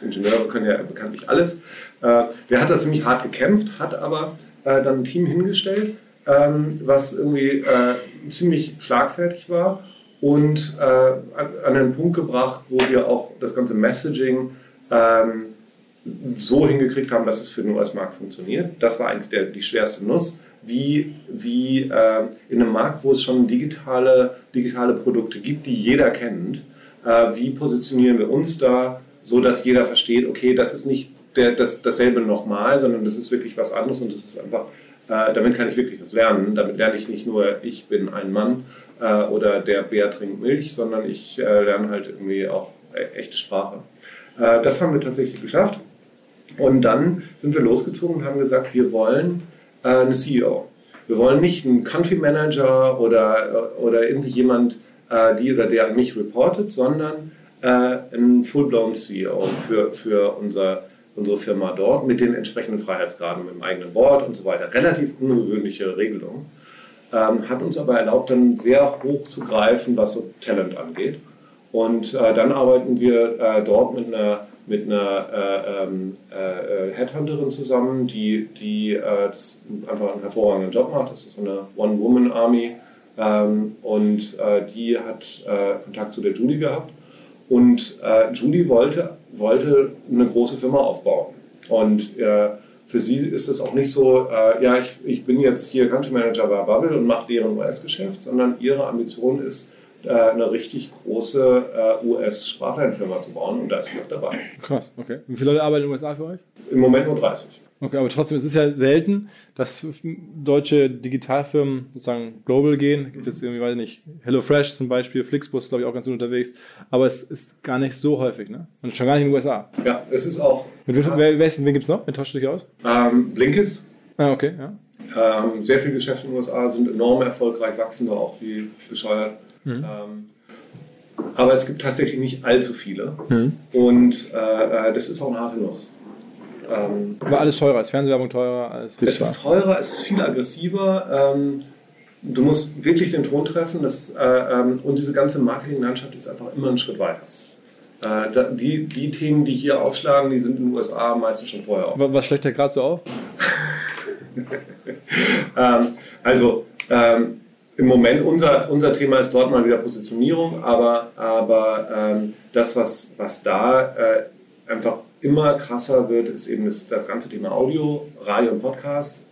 Ingenieure können ja bekanntlich alles. der hat da ziemlich hart gekämpft, hat aber dann ein Team hingestellt ähm, was irgendwie äh, ziemlich schlagfertig war und äh, an, an einen Punkt gebracht, wo wir auch das ganze Messaging ähm, so hingekriegt haben, dass es für den US-Markt funktioniert. Das war eigentlich der, die schwerste Nuss. Wie, wie äh, in einem Markt, wo es schon digitale, digitale Produkte gibt, die jeder kennt, äh, wie positionieren wir uns da, so dass jeder versteht, okay, das ist nicht der, das, dasselbe nochmal, sondern das ist wirklich was anderes und das ist einfach äh, damit kann ich wirklich was lernen. Damit lerne ich nicht nur, ich bin ein Mann äh, oder der Bär trinkt Milch, sondern ich äh, lerne halt irgendwie auch e echte Sprache. Äh, das haben wir tatsächlich geschafft. Und dann sind wir losgezogen und haben gesagt, wir wollen äh, eine CEO. Wir wollen nicht einen Country Manager oder, oder irgendwie jemand, äh, die oder der an mich reportet, sondern einen full-blown CEO für, für unser unsere Firma dort mit den entsprechenden Freiheitsgraden, mit dem eigenen Board und so weiter. Relativ ungewöhnliche Regelung. Ähm, hat uns aber erlaubt, dann sehr hoch zu greifen, was so Talent angeht. Und äh, dann arbeiten wir äh, dort mit einer, mit einer äh, ähm, äh, Headhunterin zusammen, die, die äh, einfach einen hervorragenden Job macht. Das ist so eine One-Woman-Army. Ähm, und äh, die hat Kontakt zu der Julie gehabt. Und Julie wollte, wollte eine große Firma aufbauen. Und für sie ist es auch nicht so, ja, ich, ich bin jetzt hier Country Manager bei Bubble und mache deren US-Geschäft, sondern ihre Ambition ist, äh, eine richtig große äh, US-Sprachlernfirma zu bauen und da ist sie auch dabei. Krass, okay. Wie viele Leute arbeiten in den USA für euch? Im Moment nur 30. Okay, aber trotzdem, es ist ja selten, dass deutsche Digitalfirmen sozusagen global gehen. Gibt jetzt irgendwie, weiß ich nicht, HelloFresh zum Beispiel, Flixbus glaube ich auch ganz gut unterwegs, aber es ist gar nicht so häufig, ne? Und schon gar nicht in den USA. Ja, es ist auch. Mit wer, wer, wen gibt es noch? Wen tauscht du dich aus? Ähm, Blinkist. Ah, okay, ja. Ähm, sehr viele Geschäfte in den USA sind enorm erfolgreich, wachsen da auch wie bescheuert. Mhm. Ähm, aber es gibt tatsächlich nicht allzu viele. Mhm. Und äh, äh, das ist auch eine harte Nuss. Ähm, War alles teurer, ist Fernsehwerbung teurer? Alles es ist teurer, es ist viel aggressiver. Ähm, du musst wirklich den Ton treffen das, äh, ähm, und diese ganze Marketinglandschaft ist einfach immer einen Schritt weiter. Äh, die, die Themen, die hier aufschlagen, die sind in den USA meistens schon vorher auf. Was schlägt der gerade so auf? Ähm, also, ähm, im Moment unser, unser Thema ist dort mal wieder Positionierung, aber, aber ähm, das, was, was da äh, einfach immer krasser wird, ist eben das, das ganze Thema Audio, Radio und Podcast,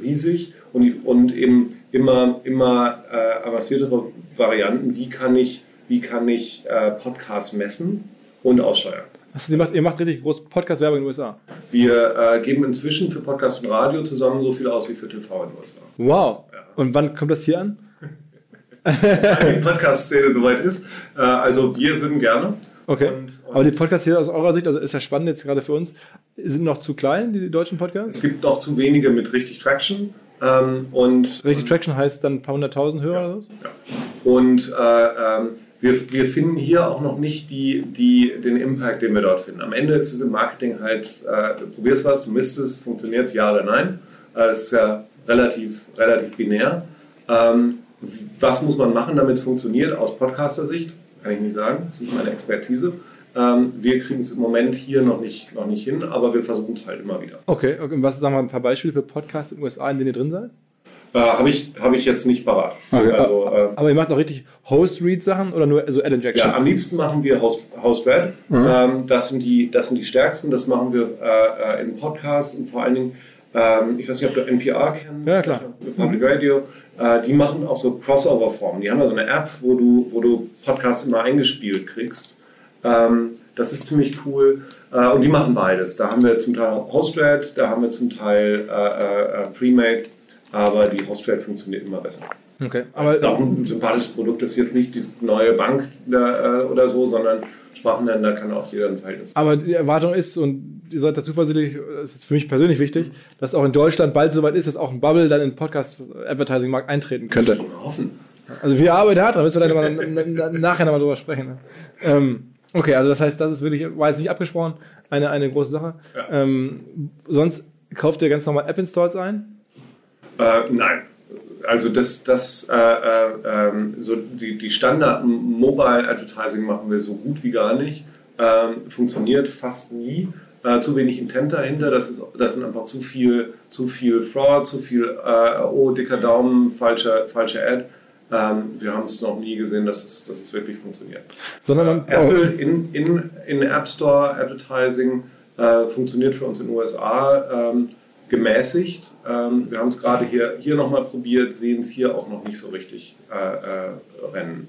riesig und, und eben immer, immer äh, avanciertere Varianten. Wie kann ich, wie kann ich äh, Podcasts messen und aussteuern? Also ihr, macht, ihr macht richtig groß Podcast-Werbung in den USA. Wir äh, geben inzwischen für Podcast und Radio zusammen so viel aus wie für TV in den USA. Wow. Ja. Und wann kommt das hier an? die Podcast-Szene soweit ist. Äh, also wir würden gerne. Okay. Und, und Aber die Podcasts aus eurer Sicht, also ist ja spannend jetzt gerade für uns, sind noch zu klein, die deutschen Podcasts? Es gibt noch zu wenige mit richtig Traction. Ähm, und, richtig Traction heißt dann ein paar hunderttausend Hörer ja, oder so? Ja. Und äh, ähm, wir, wir finden hier auch noch nicht die, die, den Impact, den wir dort finden. Am Ende ist es im Marketing halt, äh, du probierst was, du misst es, funktioniert es, ja oder nein. Äh, das ist ja relativ, relativ binär. Ähm, was muss man machen, damit es funktioniert? Aus Podcaster-Sicht kann ich nicht sagen, das ist nicht meine Expertise. Ähm, wir kriegen es im Moment hier noch nicht, noch nicht hin, aber wir versuchen es halt immer wieder. Okay, okay. und was sagen wir ein paar Beispiele für Podcasts in den USA, in denen ihr drin seid? Äh, Habe ich, hab ich jetzt nicht parat. Okay. Also, äh, aber ihr macht auch richtig Host-Read-Sachen oder nur also Ad-Injection? Ja, am liebsten machen wir Host-Read. Mhm. Ähm, das, sind die, das sind die stärksten. Das machen wir äh, äh in Podcasts und vor allen Dingen, ähm, ich weiß nicht, ob du NPR kennst. Ja, klar. Public Radio. Äh, die machen auch so Crossover-Formen. Die haben da so eine App, wo du, wo du Podcasts immer eingespielt kriegst. Ähm, das ist ziemlich cool. Äh, und die machen beides. Da haben wir zum Teil Host-Read, da haben wir zum Teil äh, Premade aber die Hostrate funktioniert immer besser. Okay, aber das ist auch ein sympathisches Produkt. Das ist jetzt nicht die neue Bank äh, oder so, sondern Sprachenländer kann auch jeder ein Verhältnis. Aber die Erwartung ist, und ihr seid da zuversichtlich, das ist für mich persönlich wichtig, dass auch in Deutschland bald soweit ist, dass auch ein Bubble dann in den Podcast-Advertising-Markt eintreten könnte. Das hoffen. Also wir arbeiten hart dran, müssen wir dann mal nachher nochmal drüber sprechen. Ne? Ähm, okay, also das heißt, das ist wirklich, war jetzt nicht abgesprochen, eine, eine große Sache. Ja. Ähm, sonst kauft ihr ganz normal App-Installs ein? Äh, nein. Also das, das äh, äh, ähm, so die, die Standard Mobile Advertising machen wir so gut wie gar nicht. Ähm, funktioniert fast nie. Äh, zu wenig Intent dahinter. Das, ist, das sind einfach zu viel, zu viel Fraud, zu viel, äh, oh, dicker Daumen, falsche, falsche Ad. Ähm, wir haben es noch nie gesehen, dass es, dass es wirklich funktioniert. Sondern äh, Apple in, in, in App Store Advertising äh, funktioniert für uns in den USA. Ähm, gemäßigt. Ähm, wir haben es gerade hier, hier nochmal probiert, sehen es hier auch noch nicht so richtig äh, äh, rennen.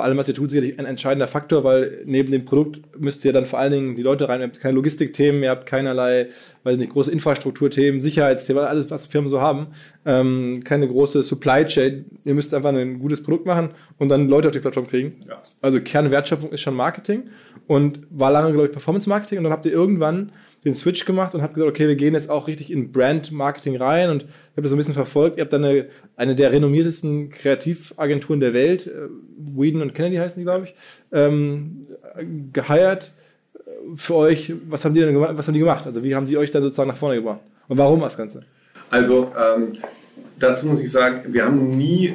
bei allem, was ihr tut, sicherlich ein entscheidender Faktor, weil neben dem Produkt müsst ihr dann vor allen Dingen die Leute rein, ihr habt keine Logistikthemen, ihr habt keinerlei, weiß nicht, große Infrastrukturthemen, Sicherheitsthemen, alles, was Firmen so haben, ähm, keine große Supply Chain. Ihr müsst einfach ein gutes Produkt machen und dann Leute auf die Plattform kriegen. Ja. Also Kernwertschöpfung ist schon Marketing und war lange, glaube ich, Performance Marketing und dann habt ihr irgendwann den Switch gemacht und habt gesagt, okay, wir gehen jetzt auch richtig in Brand Marketing rein und ich habe das so ein bisschen verfolgt. Ihr habt dann eine, eine der renommiertesten Kreativagenturen der Welt, äh, Whedon und Kennedy heißen die, glaube ich, ähm, geheiert für euch. Was haben die denn gemacht? Was haben die gemacht? Also wie haben die euch dann sozusagen nach vorne gebracht? Und warum das Ganze? Also ähm, dazu muss ich sagen, wir haben nie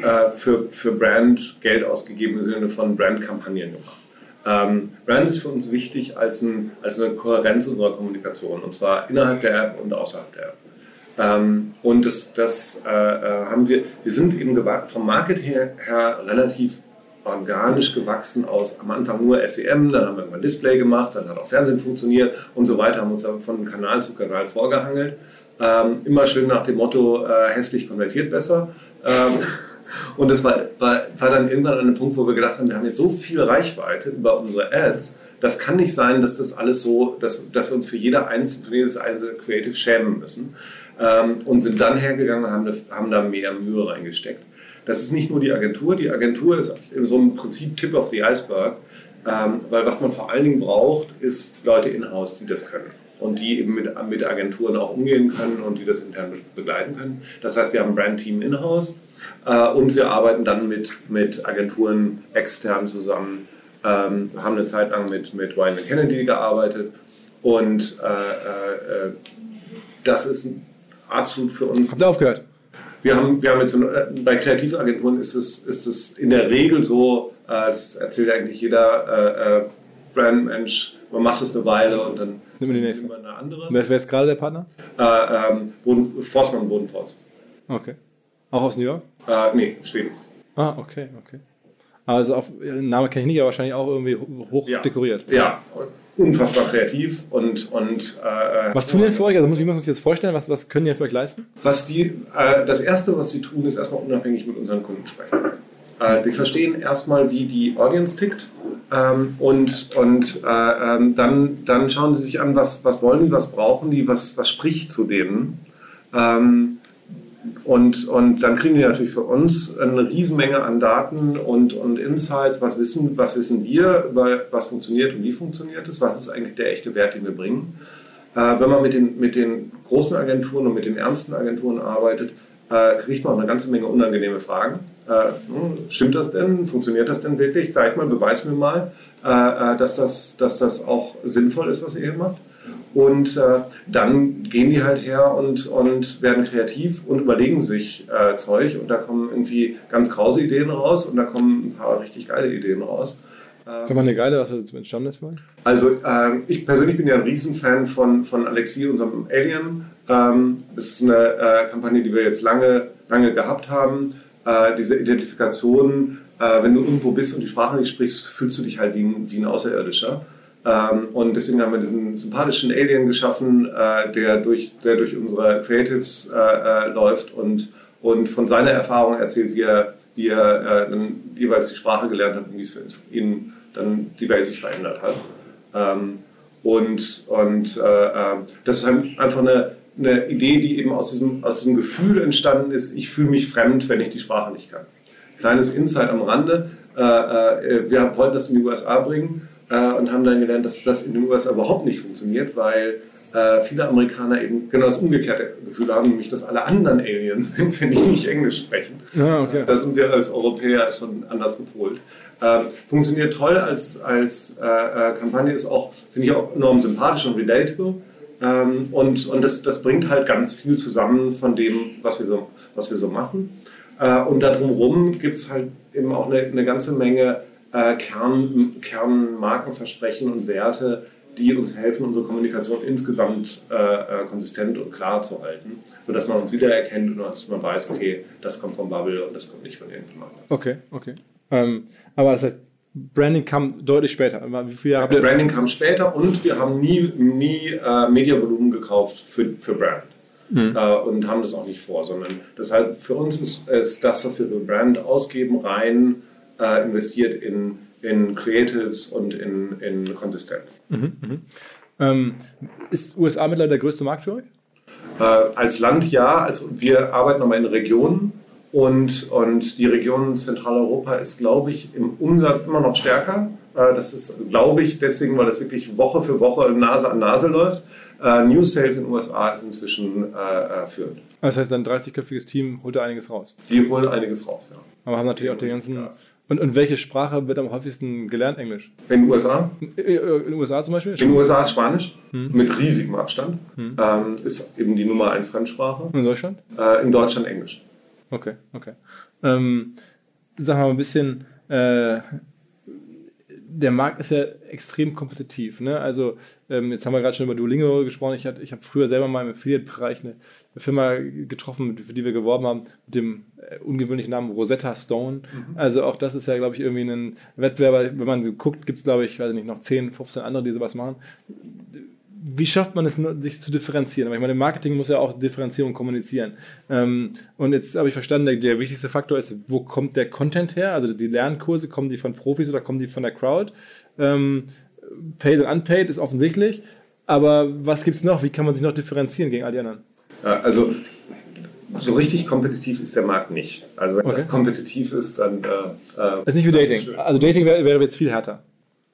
äh, für, für Brand Geld ausgegeben im Sinne von Brandkampagnen gemacht. Ähm, Brand ist für uns wichtig als, ein, als eine Kohärenz unserer Kommunikation und zwar innerhalb der App und außerhalb der App. Ähm, und das, das äh, äh haben wir, wir sind eben vom Market her, her, relativ organisch gewachsen aus am Anfang nur SEM, dann haben wir irgendwann Display gemacht, dann hat auch Fernsehen funktioniert und so weiter, haben uns aber von Kanal zu Kanal vorgehangelt. Ähm, immer schön nach dem Motto, äh, hässlich konvertiert besser. Ähm, und das war, war, war dann irgendwann an einem Punkt, wo wir gedacht haben, wir haben jetzt so viel Reichweite über unsere Ads, das kann nicht sein, dass das alles so, dass, dass wir uns für, jeder einzelne, für jedes einzelne Creative schämen müssen. Ähm, und sind dann hergegangen und haben, haben da mehr Mühe reingesteckt. Das ist nicht nur die Agentur, die Agentur ist in so einem Prinzip Tip of the Iceberg, ähm, weil was man vor allen Dingen braucht, ist Leute in-house, die das können und die eben mit, mit Agenturen auch umgehen können und die das intern begleiten können. Das heißt, wir haben ein Brand-Team in-house, und wir arbeiten dann mit, mit Agenturen extern zusammen. Ähm, haben eine Zeit lang mit, mit Wine Kennedy gearbeitet und äh, äh, äh, das ist absolut für uns. Habt ihr aufgehört? Wir haben, wir haben jetzt äh, bei Kreativagenturen ist es, ist es in der Regel so, äh, das erzählt eigentlich jeder Brandmensch, man macht es eine Weile und dann nimmt man die nächste. eine andere. Wer ist gerade der Partner? Ähm, Boden, Forstmann Bodenforst. Okay. Auch aus New York? Äh, nee, Schweden. Ah, okay, okay. Also auf Name kenne ich nicht, aber wahrscheinlich auch irgendwie hoch ja. dekoriert. Ja, unfassbar kreativ und. und äh, was tun die denn für euch? Also muss ich das jetzt vorstellen, was, was können die für euch leisten? Was die, äh, das erste, was sie tun, ist erstmal unabhängig mit unseren Kunden sprechen. Äh, die verstehen erstmal, wie die Audience tickt ähm, und, und äh, ähm, dann, dann schauen sie sich an, was, was wollen die, was brauchen die, was, was spricht zu denen. Ähm, und, und dann kriegen die natürlich für uns eine Riesenmenge an Daten und, und Insights. Was wissen, was wissen wir über was funktioniert und wie funktioniert es? Was ist eigentlich der echte Wert, den wir bringen? Äh, wenn man mit den, mit den großen Agenturen und mit den ernsten Agenturen arbeitet, äh, kriegt man auch eine ganze Menge unangenehme Fragen. Äh, hm, stimmt das denn? Funktioniert das denn wirklich? Zeig mal, beweis mir mal, äh, äh, dass, das, dass das auch sinnvoll ist, was ihr hier macht. Und äh, dann gehen die halt her und, und werden kreativ und überlegen sich äh, Zeug und da kommen irgendwie ganz krause Ideen raus und da kommen ein paar richtig geile Ideen raus. Sag mal eine geile, was dazu entstanden ist? Also äh, ich persönlich bin ja ein Riesenfan von, von Alexi, unserem Alien. Ähm, das ist eine äh, Kampagne, die wir jetzt lange, lange gehabt haben. Äh, diese Identifikation, äh, wenn du irgendwo bist und die Sprache nicht sprichst, fühlst du dich halt wie ein, wie ein Außerirdischer. Ähm, und deswegen haben wir diesen sympathischen Alien geschaffen, äh, der, durch, der durch unsere Creatives äh, äh, läuft und, und von seiner Erfahrung erzählt, wie er, wie er dann jeweils die Sprache gelernt hat und wie es für ihn dann die Welt sich verändert hat. Ähm, und und das ist einfach eine, eine Idee, die eben aus diesem, aus diesem Gefühl entstanden ist, ich fühle mich fremd, wenn ich die Sprache nicht kann. Kleines Insight am Rande. wir wollten das in die USA bringen äh, und haben dann gelernt, dass das in den USA überhaupt nicht funktioniert, weil äh, viele Amerikaner eben genau das umgekehrte Gefühl haben, nämlich dass alle anderen Aliens sind, wenn die nicht Englisch sprechen. Ja, okay. Da sind wir als Europäer schon anders gepolt. Äh, funktioniert toll als, als äh, äh, Kampagne, ist auch, finde ich auch enorm sympathisch und relatable. Ähm, und und das, das bringt halt ganz viel zusammen von dem, was wir so, was wir so machen. Äh, und da drumherum gibt es halt eben auch eine, eine ganze Menge äh, Kern, Kernmarkenversprechen und Werte, die uns helfen, unsere Kommunikation insgesamt äh, äh, konsistent und klar zu halten, sodass man uns wiedererkennt und dass man weiß, okay, das kommt vom Bubble und das kommt nicht von irgendjemandem. Okay, okay. Ähm, aber das heißt, Branding kam deutlich später. Wie viele Jahre Branding kam später und wir haben nie, nie äh, Mediavolumen gekauft für, für Brand. Mhm. Äh, und haben das auch nicht vor, sondern deshalb für uns ist, ist das, was wir für Brand ausgeben, rein äh, investiert in in Creatives und in, in Konsistenz. Mhm, mh. ähm, ist USA mittlerweile der größte Markt für euch? Äh, als Land ja. Also wir arbeiten nochmal in Regionen und, und die Region Zentraleuropa ist, glaube ich, im Umsatz immer noch stärker. Äh, das ist, glaube ich, deswegen, weil das wirklich Woche für Woche Nase an Nase läuft. Äh, New Sales in den USA ist inzwischen äh, äh, führend. Das heißt, ein 30-köpfiges Team holt da einiges raus. Die holen einiges raus, ja. Aber haben natürlich auch die ganzen und, und welche Sprache wird am häufigsten gelernt? Englisch? In den USA? In den USA zum Beispiel? In den USA ist Spanisch, hm. mit riesigem Abstand. Hm. Ähm, ist eben die Nummer 1 Fremdsprache. In Deutschland? Äh, in Deutschland Englisch. Okay, okay. Ähm, sag mal ein bisschen, äh, der Markt ist ja extrem kompetitiv. Ne? Also ähm, jetzt haben wir gerade schon über Duolingo gesprochen. Ich, ich habe früher selber mal im Affiliate-Bereich eine eine Firma getroffen, für die wir geworben haben, mit dem äh, ungewöhnlichen Namen Rosetta Stone. Mhm. Also auch das ist ja, glaube ich, irgendwie ein Wettbewerber. Wenn man guckt, gibt es, glaube ich, weiß nicht, noch 10, 15 andere, die sowas machen. Wie schafft man es, sich zu differenzieren? Aber ich meine, Marketing muss ja auch Differenzierung kommunizieren. Ähm, und jetzt habe ich verstanden, der, der wichtigste Faktor ist, wo kommt der Content her? Also die Lernkurse, kommen die von Profis oder kommen die von der Crowd? Ähm, paid und unpaid ist offensichtlich. Aber was gibt es noch? Wie kann man sich noch differenzieren gegen all die anderen? Äh, also so richtig kompetitiv ist der Markt nicht. Also wenn okay. das kompetitiv ist, dann... Äh, das ist nicht wie Dating. Also Dating wäre, wäre jetzt viel härter.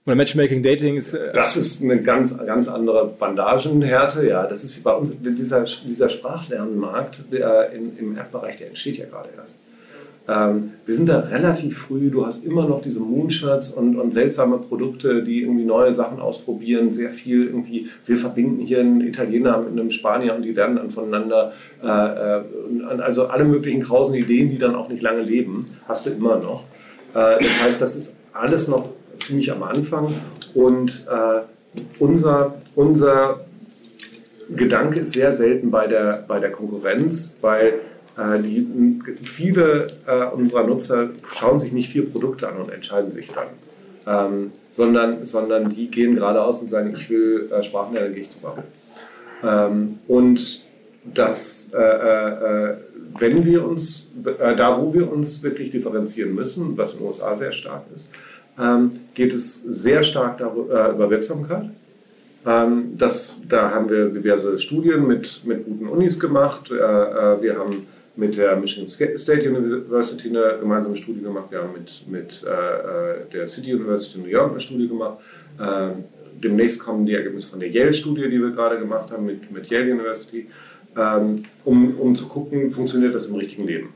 Oder Matchmaking, Dating ist... Äh das ist eine ganz, ganz andere Bandagenhärte. Ja, das ist bei uns, dieser, dieser Sprachlernmarkt der, in, im App-Bereich, der entsteht ja gerade erst. Ähm, wir sind da relativ früh, du hast immer noch diese Moonshots und, und seltsame Produkte, die irgendwie neue Sachen ausprobieren, sehr viel irgendwie, wir verbinden hier einen Italiener mit einem Spanier und die lernen dann voneinander, äh, äh, also alle möglichen krausen Ideen, die dann auch nicht lange leben, hast du immer noch. Äh, das heißt, das ist alles noch ziemlich am Anfang und äh, unser, unser Gedanke ist sehr selten bei der, bei der Konkurrenz, weil die, viele äh, unserer Nutzer schauen sich nicht vier Produkte an und entscheiden sich dann, ähm, sondern, sondern die gehen geradeaus und sagen, ich will äh, Sprachen lernen, gehe ich zu Bubble. Ähm, und das, äh, äh, wenn wir uns, äh, da wo wir uns wirklich differenzieren müssen, was in den USA sehr stark ist, ähm, geht es sehr stark darüber, über Wirksamkeit. Das, da haben wir diverse Studien mit, mit guten Unis gemacht. wir haben mit der Michigan State University eine gemeinsame Studie gemacht. Wir haben mit, mit äh, äh der City University New York eine Studie gemacht. Äh, demnächst kommen die Ergebnisse von der Yale-Studie, die wir gerade gemacht haben mit, mit Yale University, ähm, um, um zu gucken, funktioniert das im richtigen Leben.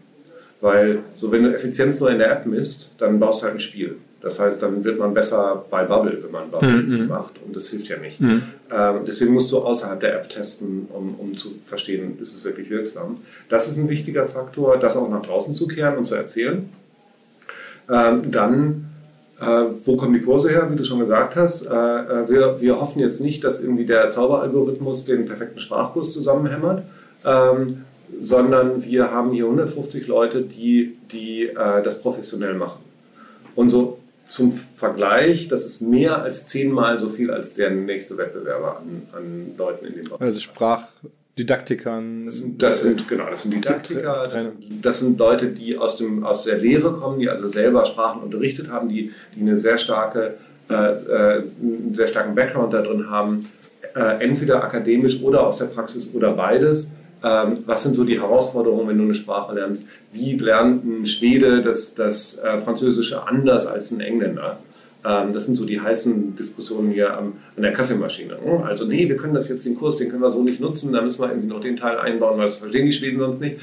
Weil so wenn du Effizienz nur in der App misst, dann baust du halt ein Spiel. Das heißt, dann wird man besser bei Bubble, wenn man Bubble mhm. macht und das hilft ja nicht. Mhm. Ähm, deswegen musst du außerhalb der App testen, um, um zu verstehen, ist es wirklich wirksam. Das ist ein wichtiger Faktor, das auch nach draußen zu kehren und zu erzählen. Ähm, dann, äh, wo kommen die Kurse her, wie du schon gesagt hast? Äh, äh wir, wir hoffen jetzt nicht, dass irgendwie der Zauberalgorithmus den perfekten Sprachkurs zusammenhämmert. Ähm, sondern wir haben hier 150 Leute, die, die äh, das professionell machen. Und so zum Vergleich, das ist mehr als zehnmal so viel als der nächste Wettbewerber an, an Leuten in dem Bereich. Also Sprachdidaktikern. Das sind, das sind, genau, das sind Didaktiker, das sind, das sind, Leute, die aus, dem, aus der Lehre kommen, die also selber Sprachen unterrichtet haben, die, die eine sehr starke, äh, äh einen sehr starken Background da drin haben, äh, entweder akademisch oder aus der Praxis oder beides was sind so die Herausforderungen, wenn du eine Sprache lernst? Wie lernt ein Schwede das, das äh, Französische anders als ein Engländer? Ähm, das sind so die heißen Diskussionen hier am, an der Kaffeemaschine. Ne? Also, nee, wir können das jetzt, den Kurs, den können wir so nicht nutzen, da müssen wir irgendwie noch den Teil einbauen, weil das verstehen die Schweden sonst nicht.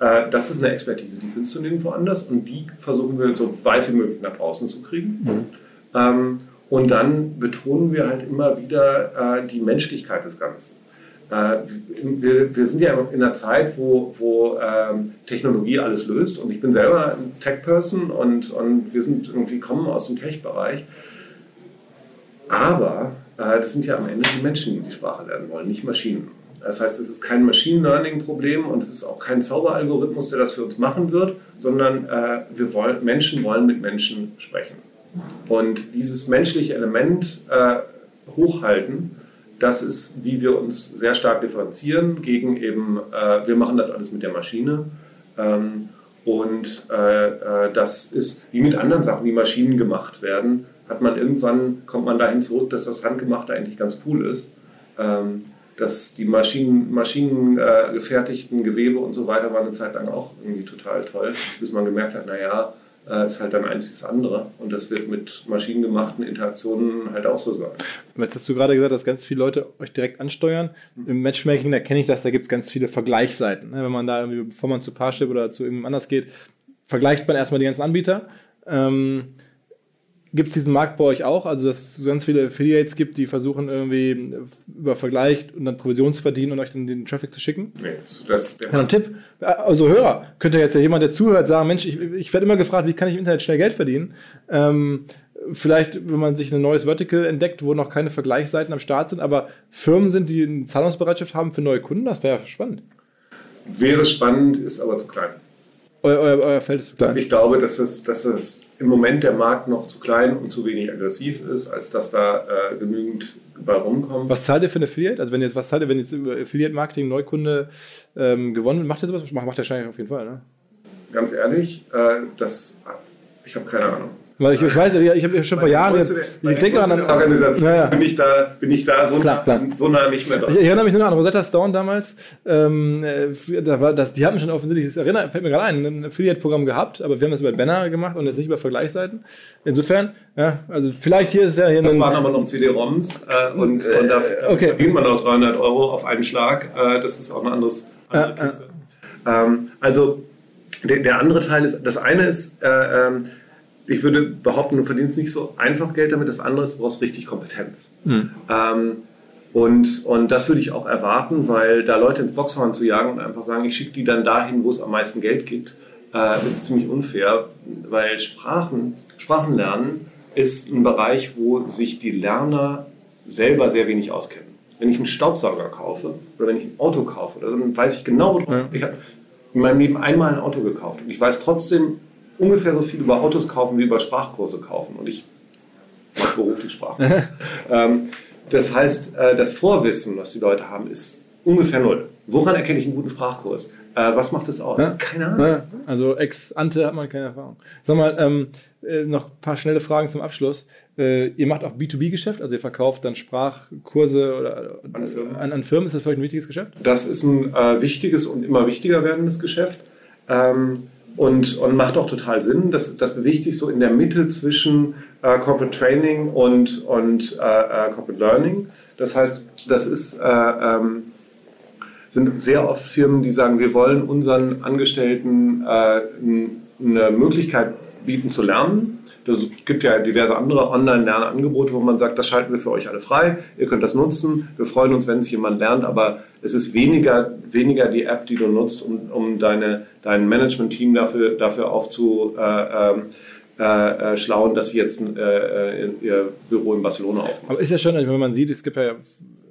Äh, das ist eine Expertise, die findest du nirgendwo anders und die versuchen wir so weit wie möglich nach draußen zu kriegen. Mhm. Ähm, und dann betonen wir halt immer wieder äh, die Menschlichkeit des Ganzen. Äh, wir, wir, sind ja in einer Zeit, wo, wo ähm, Technologie alles löst und ich bin selber ein Tech-Person und, und wir sind irgendwie kommen aus dem Tech-Bereich. Aber äh, das sind ja am Ende die Menschen, die die Sprache lernen wollen, nicht Maschinen. Das heißt, es ist kein Machine Learning-Problem und es ist auch kein Zauberalgorithmus, der das für uns machen wird, sondern äh, wir wollen, Menschen wollen mit Menschen sprechen. Und dieses menschliche Element äh, hochhalten, das ist, wie wir uns sehr stark differenzieren gegen eben, äh, wir machen das alles mit der Maschine. Ähm, und äh, äh, das ist wie mit anderen Sachen, die Maschinen gemacht werden, hat man irgendwann, kommt man dahin zurück, dass das Handgemachte eigentlich ganz cool ist. Ähm, dass die Maschinen, maschinengefertigten Gewebe und so weiter waren eine Zeit lang auch irgendwie total toll, bis man gemerkt hat, naja, äh, ist halt dann eins wie das andere. Und das wird mit maschinengemachten Interaktionen halt auch so sein. Jetzt hast du gerade gesagt, dass ganz viele Leute euch direkt ansteuern. Im Matchmaking, da kenne ich das, da gibt es ganz viele Vergleichsseiten. Ne? Wenn man da irgendwie, bevor man zu Parship oder zu irgendjemand anders geht, vergleicht man erstmal die ganzen Anbieter. Ähm, Gibt es diesen Markt bei euch auch? Also, dass es ganz viele Affiliates gibt, die versuchen irgendwie über Vergleich und dann Provision zu verdienen und euch dann den Traffic zu schicken? Nee, das ist ja, ein Tipp. Also Hörer, könnte jetzt ja jemand, der zuhört, sagen, Mensch, ich, ich werde immer gefragt, wie kann ich im Internet schnell Geld verdienen? Ähm, vielleicht, wenn man sich ein neues Vertical entdeckt, wo noch keine Vergleichsseiten am Start sind, aber Firmen sind, die eine Zahlungsbereitschaft haben für neue Kunden, das wäre spannend. Wäre spannend, ist aber zu klein. Euer, euer, euer Feld ist zu klein. Ich glaube, dass es, dass es im Moment der Markt noch zu klein und zu wenig aggressiv ist, als dass da äh, genügend bei rumkommt. Was zahlt ihr für ein Affiliate? Also wenn jetzt, was zahlt ihr, wenn jetzt über Affiliate-Marketing Neukunde ähm, gewonnen wird, macht ihr sowas? Macht, macht ihr wahrscheinlich auf jeden Fall, ne? Ganz ehrlich, äh, das, ich habe keine Ahnung. Weil ich, ich weiß, ich habe schon vor Jahren. Jetzt, ich denke an eine Organisation. Ja, ja. Bin ich da, bin ich da so, klar, klar. so nah nicht mehr dran. Ich, erinnere mich nur an Rosetta Stone damals. Ähm, äh, da war das, die haben schon offensichtlich, das erinnert, fällt mir gerade ein, ein Affiliate-Programm gehabt, aber wir haben das über Banner gemacht und jetzt nicht über Vergleichsseiten. Insofern, ja, also vielleicht hier ist ja hier. Das waren aber noch CD-ROMs äh, und, äh, und da okay. verdient man auch 300 Euro auf einen Schlag. Äh, das ist auch ein anderes. Andere Kiste. Ähm, also der, der, andere Teil ist, das eine ist, äh, ähm, ich würde behaupten, du verdienst nicht so einfach Geld damit. Das andere ist, du brauchst richtig Kompetenz. Mhm. Ähm, und, und das würde ich auch erwarten, weil da Leute ins Boxhorn zu jagen und einfach sagen, ich schicke die dann dahin, wo es am meisten Geld gibt, äh, ist ziemlich unfair, weil Sprachen, Sprachenlernen ist ein Bereich, wo sich die Lerner selber sehr wenig auskennen. Wenn ich einen Staubsauger kaufe oder wenn ich ein Auto kaufe, dann weiß ich genau, ich habe in meinem Leben einmal ein Auto gekauft und ich weiß trotzdem ungefähr so viel über Autos kaufen wie über Sprachkurse kaufen. Und ich mache beruflich Sprache. ähm, das heißt, äh, das Vorwissen, was die Leute haben, ist ungefähr null. Woran erkenne ich einen guten Sprachkurs? Äh, was macht das aus? Ja? Keine Ahnung. Ja, also ex ante hat man keine Erfahrung. Sag mal, ähm, äh, noch ein paar schnelle Fragen zum Abschluss. Äh, ihr macht auch B2B-Geschäft, also ihr verkauft dann Sprachkurse oder, an, Firmen. An, an, Firmen. Ist das euch ein wichtiges Geschäft? Das ist ein äh, wichtiges und immer wichtiger werdendes Geschäft. Ähm, und, und macht auch total Sinn. Das, das bewegt sich so in der Mitte zwischen äh, Corporate Training und, und äh, äh Corporate Learning. Das heißt, das ist, äh, ähm, sind sehr oft Firmen, die sagen, wir wollen unseren Angestellten äh, eine Möglichkeit bieten zu lernen es gibt ja diverse andere Online-Lernangebote, wo man sagt, das schalten wir für euch alle frei, ihr könnt das nutzen, wir freuen uns, wenn es jemand lernt, aber es ist weniger, weniger die App, die du nutzt, um, um deine, dein Management-Team dafür, dafür aufzuschlauen, äh, äh, äh, dass sie jetzt äh, äh, ihr Büro in Barcelona aufmachen. Aber ist ja schon, wenn man sieht, es gibt ja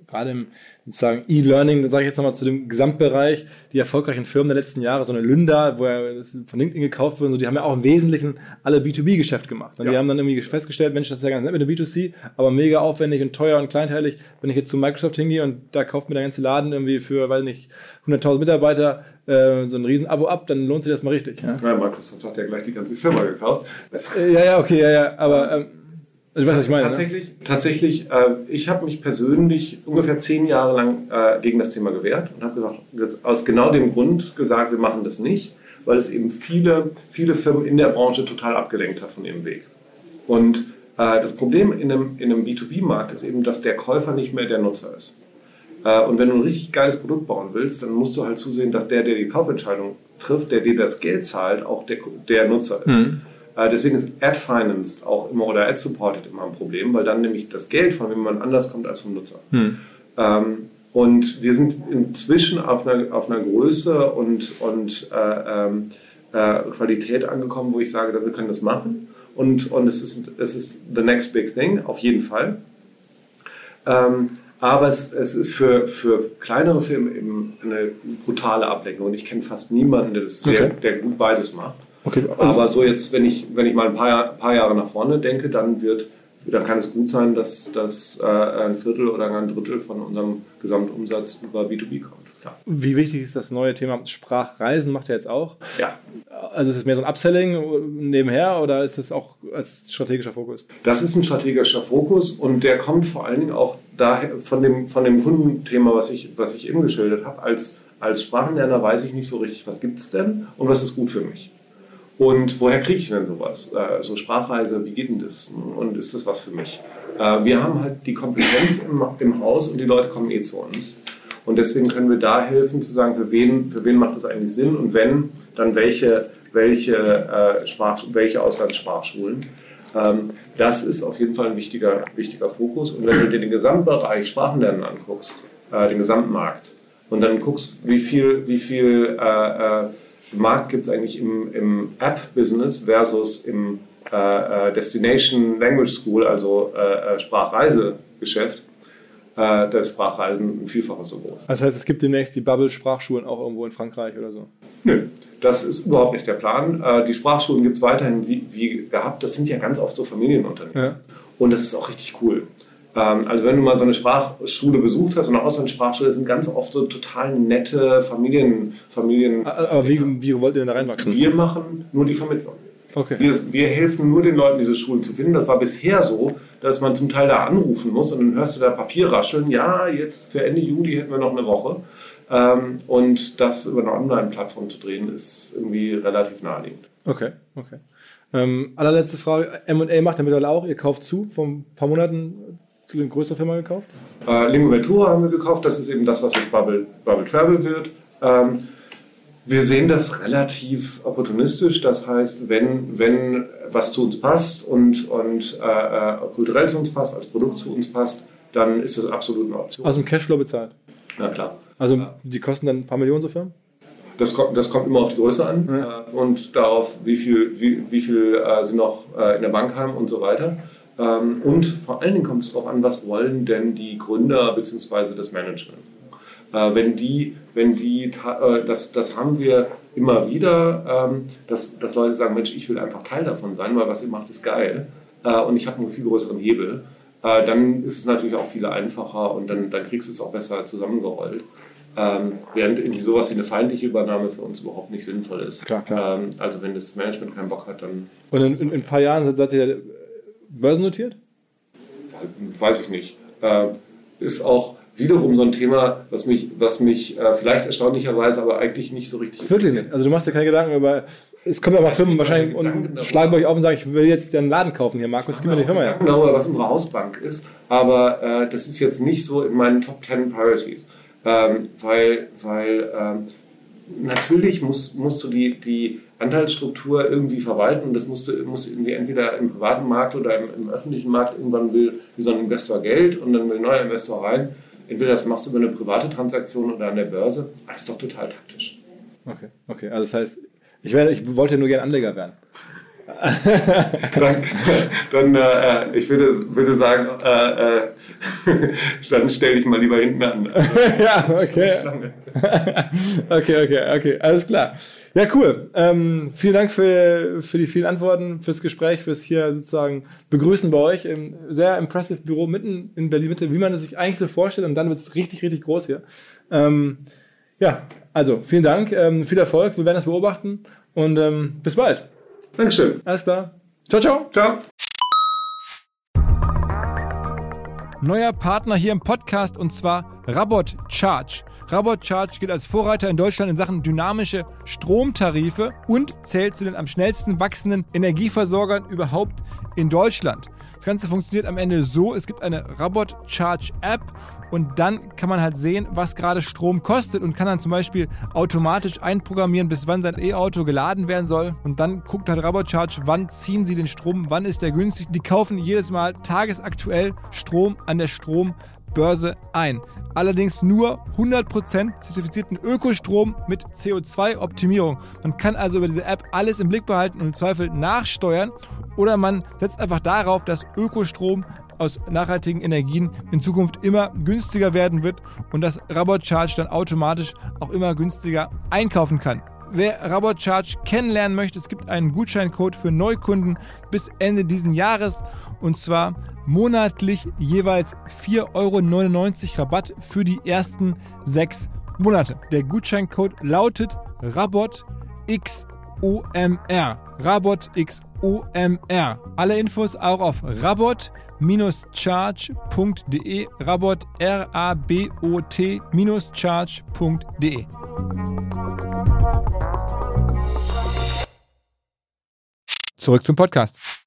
gerade im sozusagen E-Learning, sage ich jetzt nochmal zu dem Gesamtbereich, die erfolgreichen Firmen der letzten Jahre, so eine Lynda, wo ja von LinkedIn gekauft wurde, so, die haben ja auch im Wesentlichen alle B2B-Geschäft gemacht. Und ja. die haben dann irgendwie festgestellt, Mensch, das ist ja ganz nett mit dem B2C, aber mega aufwendig und teuer und kleinteilig. Wenn ich jetzt zu Microsoft hingehe und da kauft mir der ganze Laden irgendwie für, weiß nicht, 100.000 Mitarbeiter äh, so ein Riesen-Abo ab, dann lohnt sich das mal richtig. Ja? ja Microsoft hat ja gleich die ganze Firma gekauft. Äh, ja, ja, okay, ja, ja, aber... Ähm, ich weiß, was ich meine. Tatsächlich, ne? tatsächlich äh, ich habe mich persönlich ungefähr zehn Jahre lang äh, gegen das Thema gewehrt und habe gesagt, aus genau dem Grund gesagt, wir machen das nicht, weil es eben viele, viele Firmen in der Branche total abgelenkt hat von ihrem Weg. Und äh, das Problem in einem, in einem B2B-Markt ist eben, dass der Käufer nicht mehr der Nutzer ist. Äh, und wenn du ein richtig geiles Produkt bauen willst, dann musst du halt zusehen, dass der, der die Kaufentscheidung trifft, der dir das Geld zahlt, auch der, der Nutzer ist. Mhm. Äh, deswegen ist Ad-Financed auch immer oder Ad-Supported immer ein Problem, weil dann nämlich das Geld von jemand anders kommt als vom Nutzer. Hm. Ähm, und wir sind inzwischen auf einer, auf einer Größe und, und äh, ähm, äh, Qualität angekommen, wo ich sage, wir können das machen. Und, und es, ist, es ist the next big thing, auf jeden Fall. Ähm, aber es, es, ist für, für kleinere Filme eben eine brutale Ablenkung. Und ich kenne fast niemanden, der, das sehr, der gut beides macht. Okay, also aber so jetzt, wenn ich, wenn ich mal ein paar, paar Jahre nach vorne denke, dann wird dann kann es gut sein, dass, dass äh, ein Viertel oder ein Drittel von unserem Gesamtumsatz über B2B kommt. Klar. Wie wichtig ist das neue Thema Sprachreisen? Macht ihr jetzt auch? Ja. Also ist es mehr so ein Upselling nebenher oder ist das auch als strategischer Fokus? Das ist ein strategischer Fokus und der kommt vor allen Dingen auch daher von dem, von dem Kundenthema, was ich, was ich eben geschildert habe. Als, als Sprachenlerner weiß ich nicht so richtig, was gibt es denn und was ist gut für mich. Und woher kriege ich denn sowas? Äh, so Sprachreise, wie geht denn das? Und ist das was für mich? Äh, wir haben halt die Kompetenz im, Haus und die Leute kommen eh zu uns. Und deswegen können wir da helfen zu sagen, für wen, für wen macht das eigentlich Sinn und wenn, dann welche, welche, äh, Sprach, welche Auslandssprachschulen. Ähm, das ist auf jeden Fall ein wichtiger, wichtiger Fokus. Und wenn du dir den Gesamtbereich Sprachenlernen anguckst, den Gesamtmarkt, und dann guckst, wie viel, wie viel äh Markt gibt es eigentlich im, im App-Business versus im äh, äh, Destination Language School, also äh, äh Sprachreisegeschäft, äh, das Sprachreisen ein Vielfaches so groß. Das heißt, es gibt demnächst die Bubble-Sprachschulen auch irgendwo in Frankreich oder so? Nö, das ist überhaupt nicht der Plan. Äh, die Sprachschulen gibt es weiterhin wie, wie, gehabt. Das sind ja ganz oft so Familienunternehmen. Ja. Und das ist auch richtig cool. Ähm, also wenn du mal so eine Sprachschule besucht hast, eine Auslandssprachschule, sind ganz oft so total nette Familien. Familien Aber wie, wie wollt ihr denn da reinwachsen? Wir machen nur die Vermittlung. Okay. Wir, wir, helfen nur den Leuten, diese Schulen zu finden. Das war bisher so, dass man zum Teil da anrufen muss und dann hörst du da Papier rascheln. Ja, jetzt für Ende Juli hätten wir noch eine Woche. Ähm, und das über eine Online-Plattform zu drehen, ist irgendwie relativ naheliegend. Okay, okay. Ähm, allerletzte Frage. M&A macht ihr mittlerweile auch. Ihr kauft zu. Vor ein paar Monaten eine größere Firma gekauft? Äh, Lingo Ventura haben wir gekauft. Das ist eben das, was jetzt Bubble, Bubble Travel wird. Ähm, wir sehen das relativ opportunistisch. Das heißt, wenn, wenn was zu uns passt und, und äh, äh kulturell zu uns passt, als Produkt zu uns passt, dann ist das absolut eine Option. Aus dem Cashflow bezahlt? Na klar. Also die kosten dann ein paar Millionen so Firmen? Das kommt, das kommt immer auf die Größe an ja. äh, und darauf, wie viel, wie, wie viel äh, sie noch äh, in der Bank haben und so weiter. Ähm, und vor allen Dingen kommt es darauf an, was wollen denn die Gründer bzw. das Management. Äh, wenn die, wenn die, äh, das, das haben wir immer wieder, ähm, dass, dass Leute sagen, Mensch, ich will einfach Teil davon sein, weil was ihr macht, ist geil äh, und ich habe einen viel größeren Hebel. dann ist es natürlich auch viel einfacher und dann, dann kriegst du es auch besser zusammengerollt. Ähm, während irgendwie sowas wie eine feindliche Übernahme für uns überhaupt nicht sinnvoll ist. Klar, klar. Ähm, also wenn das Management keinen Bock hat, dann... Und in, in, in ein paar Jahren seid ihr börsennotiert? Weiß ich nicht. Äh, ist auch wiederum so ein Thema, was mich, was mich äh, vielleicht erstaunlicherweise, aber eigentlich nicht so richtig. Wirklich nicht. Also du machst dir keine Gedanken über. Es kommen ja mal Firmen wahrscheinlich und schlagen bei euch auf und sagen, ich will jetzt den Laden kaufen hier, Markus, gib mir die Firma. Ja. darüber, was unsere Hausbank ist, aber äh, das ist jetzt nicht so in meinen Top 10 Priorities. Ähm, weil weil ähm, natürlich musst, musst du die, die Anteilsstruktur irgendwie verwalten und das musst du, musst irgendwie entweder im privaten Markt oder im, im, öffentlichen Markt irgendwann will wie so ein Investor Geld und dann will ein neuer Investor rein. Entweder das machst du über eine private Transaktion oder an der Börse. Ist doch total taktisch. Okay, okay. Also das heißt, ich, werde, ich wollte nur gerne Anleger werden. dann, dann äh, ich würde, würde sagen, äh, äh, dann stell dich mal lieber hinten an. ja, okay. okay, okay, okay, alles klar. Ja, cool. Ähm, vielen Dank für, für die vielen Antworten, fürs Gespräch, fürs hier sozusagen begrüßen bei euch im sehr impressive Büro mitten in Berlin Mitte, wie man es sich eigentlich so vorstellt und dann wird es richtig, richtig groß hier. Ähm, ja, also vielen Dank, ähm, viel Erfolg, wir werden das beobachten und ähm, bis bald. Dankeschön. Alles klar. Ciao, ciao. Ciao. Neuer Partner hier im Podcast und zwar Rabot Charge. Rabot Charge gilt als Vorreiter in Deutschland in Sachen dynamische Stromtarife und zählt zu den am schnellsten wachsenden Energieversorgern überhaupt in Deutschland. Das Ganze funktioniert am Ende so, es gibt eine Rabot Charge App und dann kann man halt sehen, was gerade Strom kostet und kann dann zum Beispiel automatisch einprogrammieren, bis wann sein E-Auto geladen werden soll. Und dann guckt halt Rabocharge, wann ziehen sie den Strom, wann ist der günstig. Die kaufen jedes Mal tagesaktuell Strom an der Strom Börse ein. Allerdings nur 100% zertifizierten Ökostrom mit CO2-Optimierung. Man kann also über diese App alles im Blick behalten und im Zweifel nachsteuern oder man setzt einfach darauf, dass Ökostrom aus nachhaltigen Energien in Zukunft immer günstiger werden wird und dass Rabot Charge dann automatisch auch immer günstiger einkaufen kann. Wer Rabot Charge kennenlernen möchte, es gibt einen Gutscheincode für Neukunden bis Ende diesen Jahres und zwar monatlich jeweils 4,99 Euro Rabatt für die ersten sechs Monate. Der Gutscheincode lautet RabotXOMR. RabotXOMR. Alle Infos auch auf rabot-charge.de. Rabot R-A-B-O-T-charge.de. Zurück zum Podcast.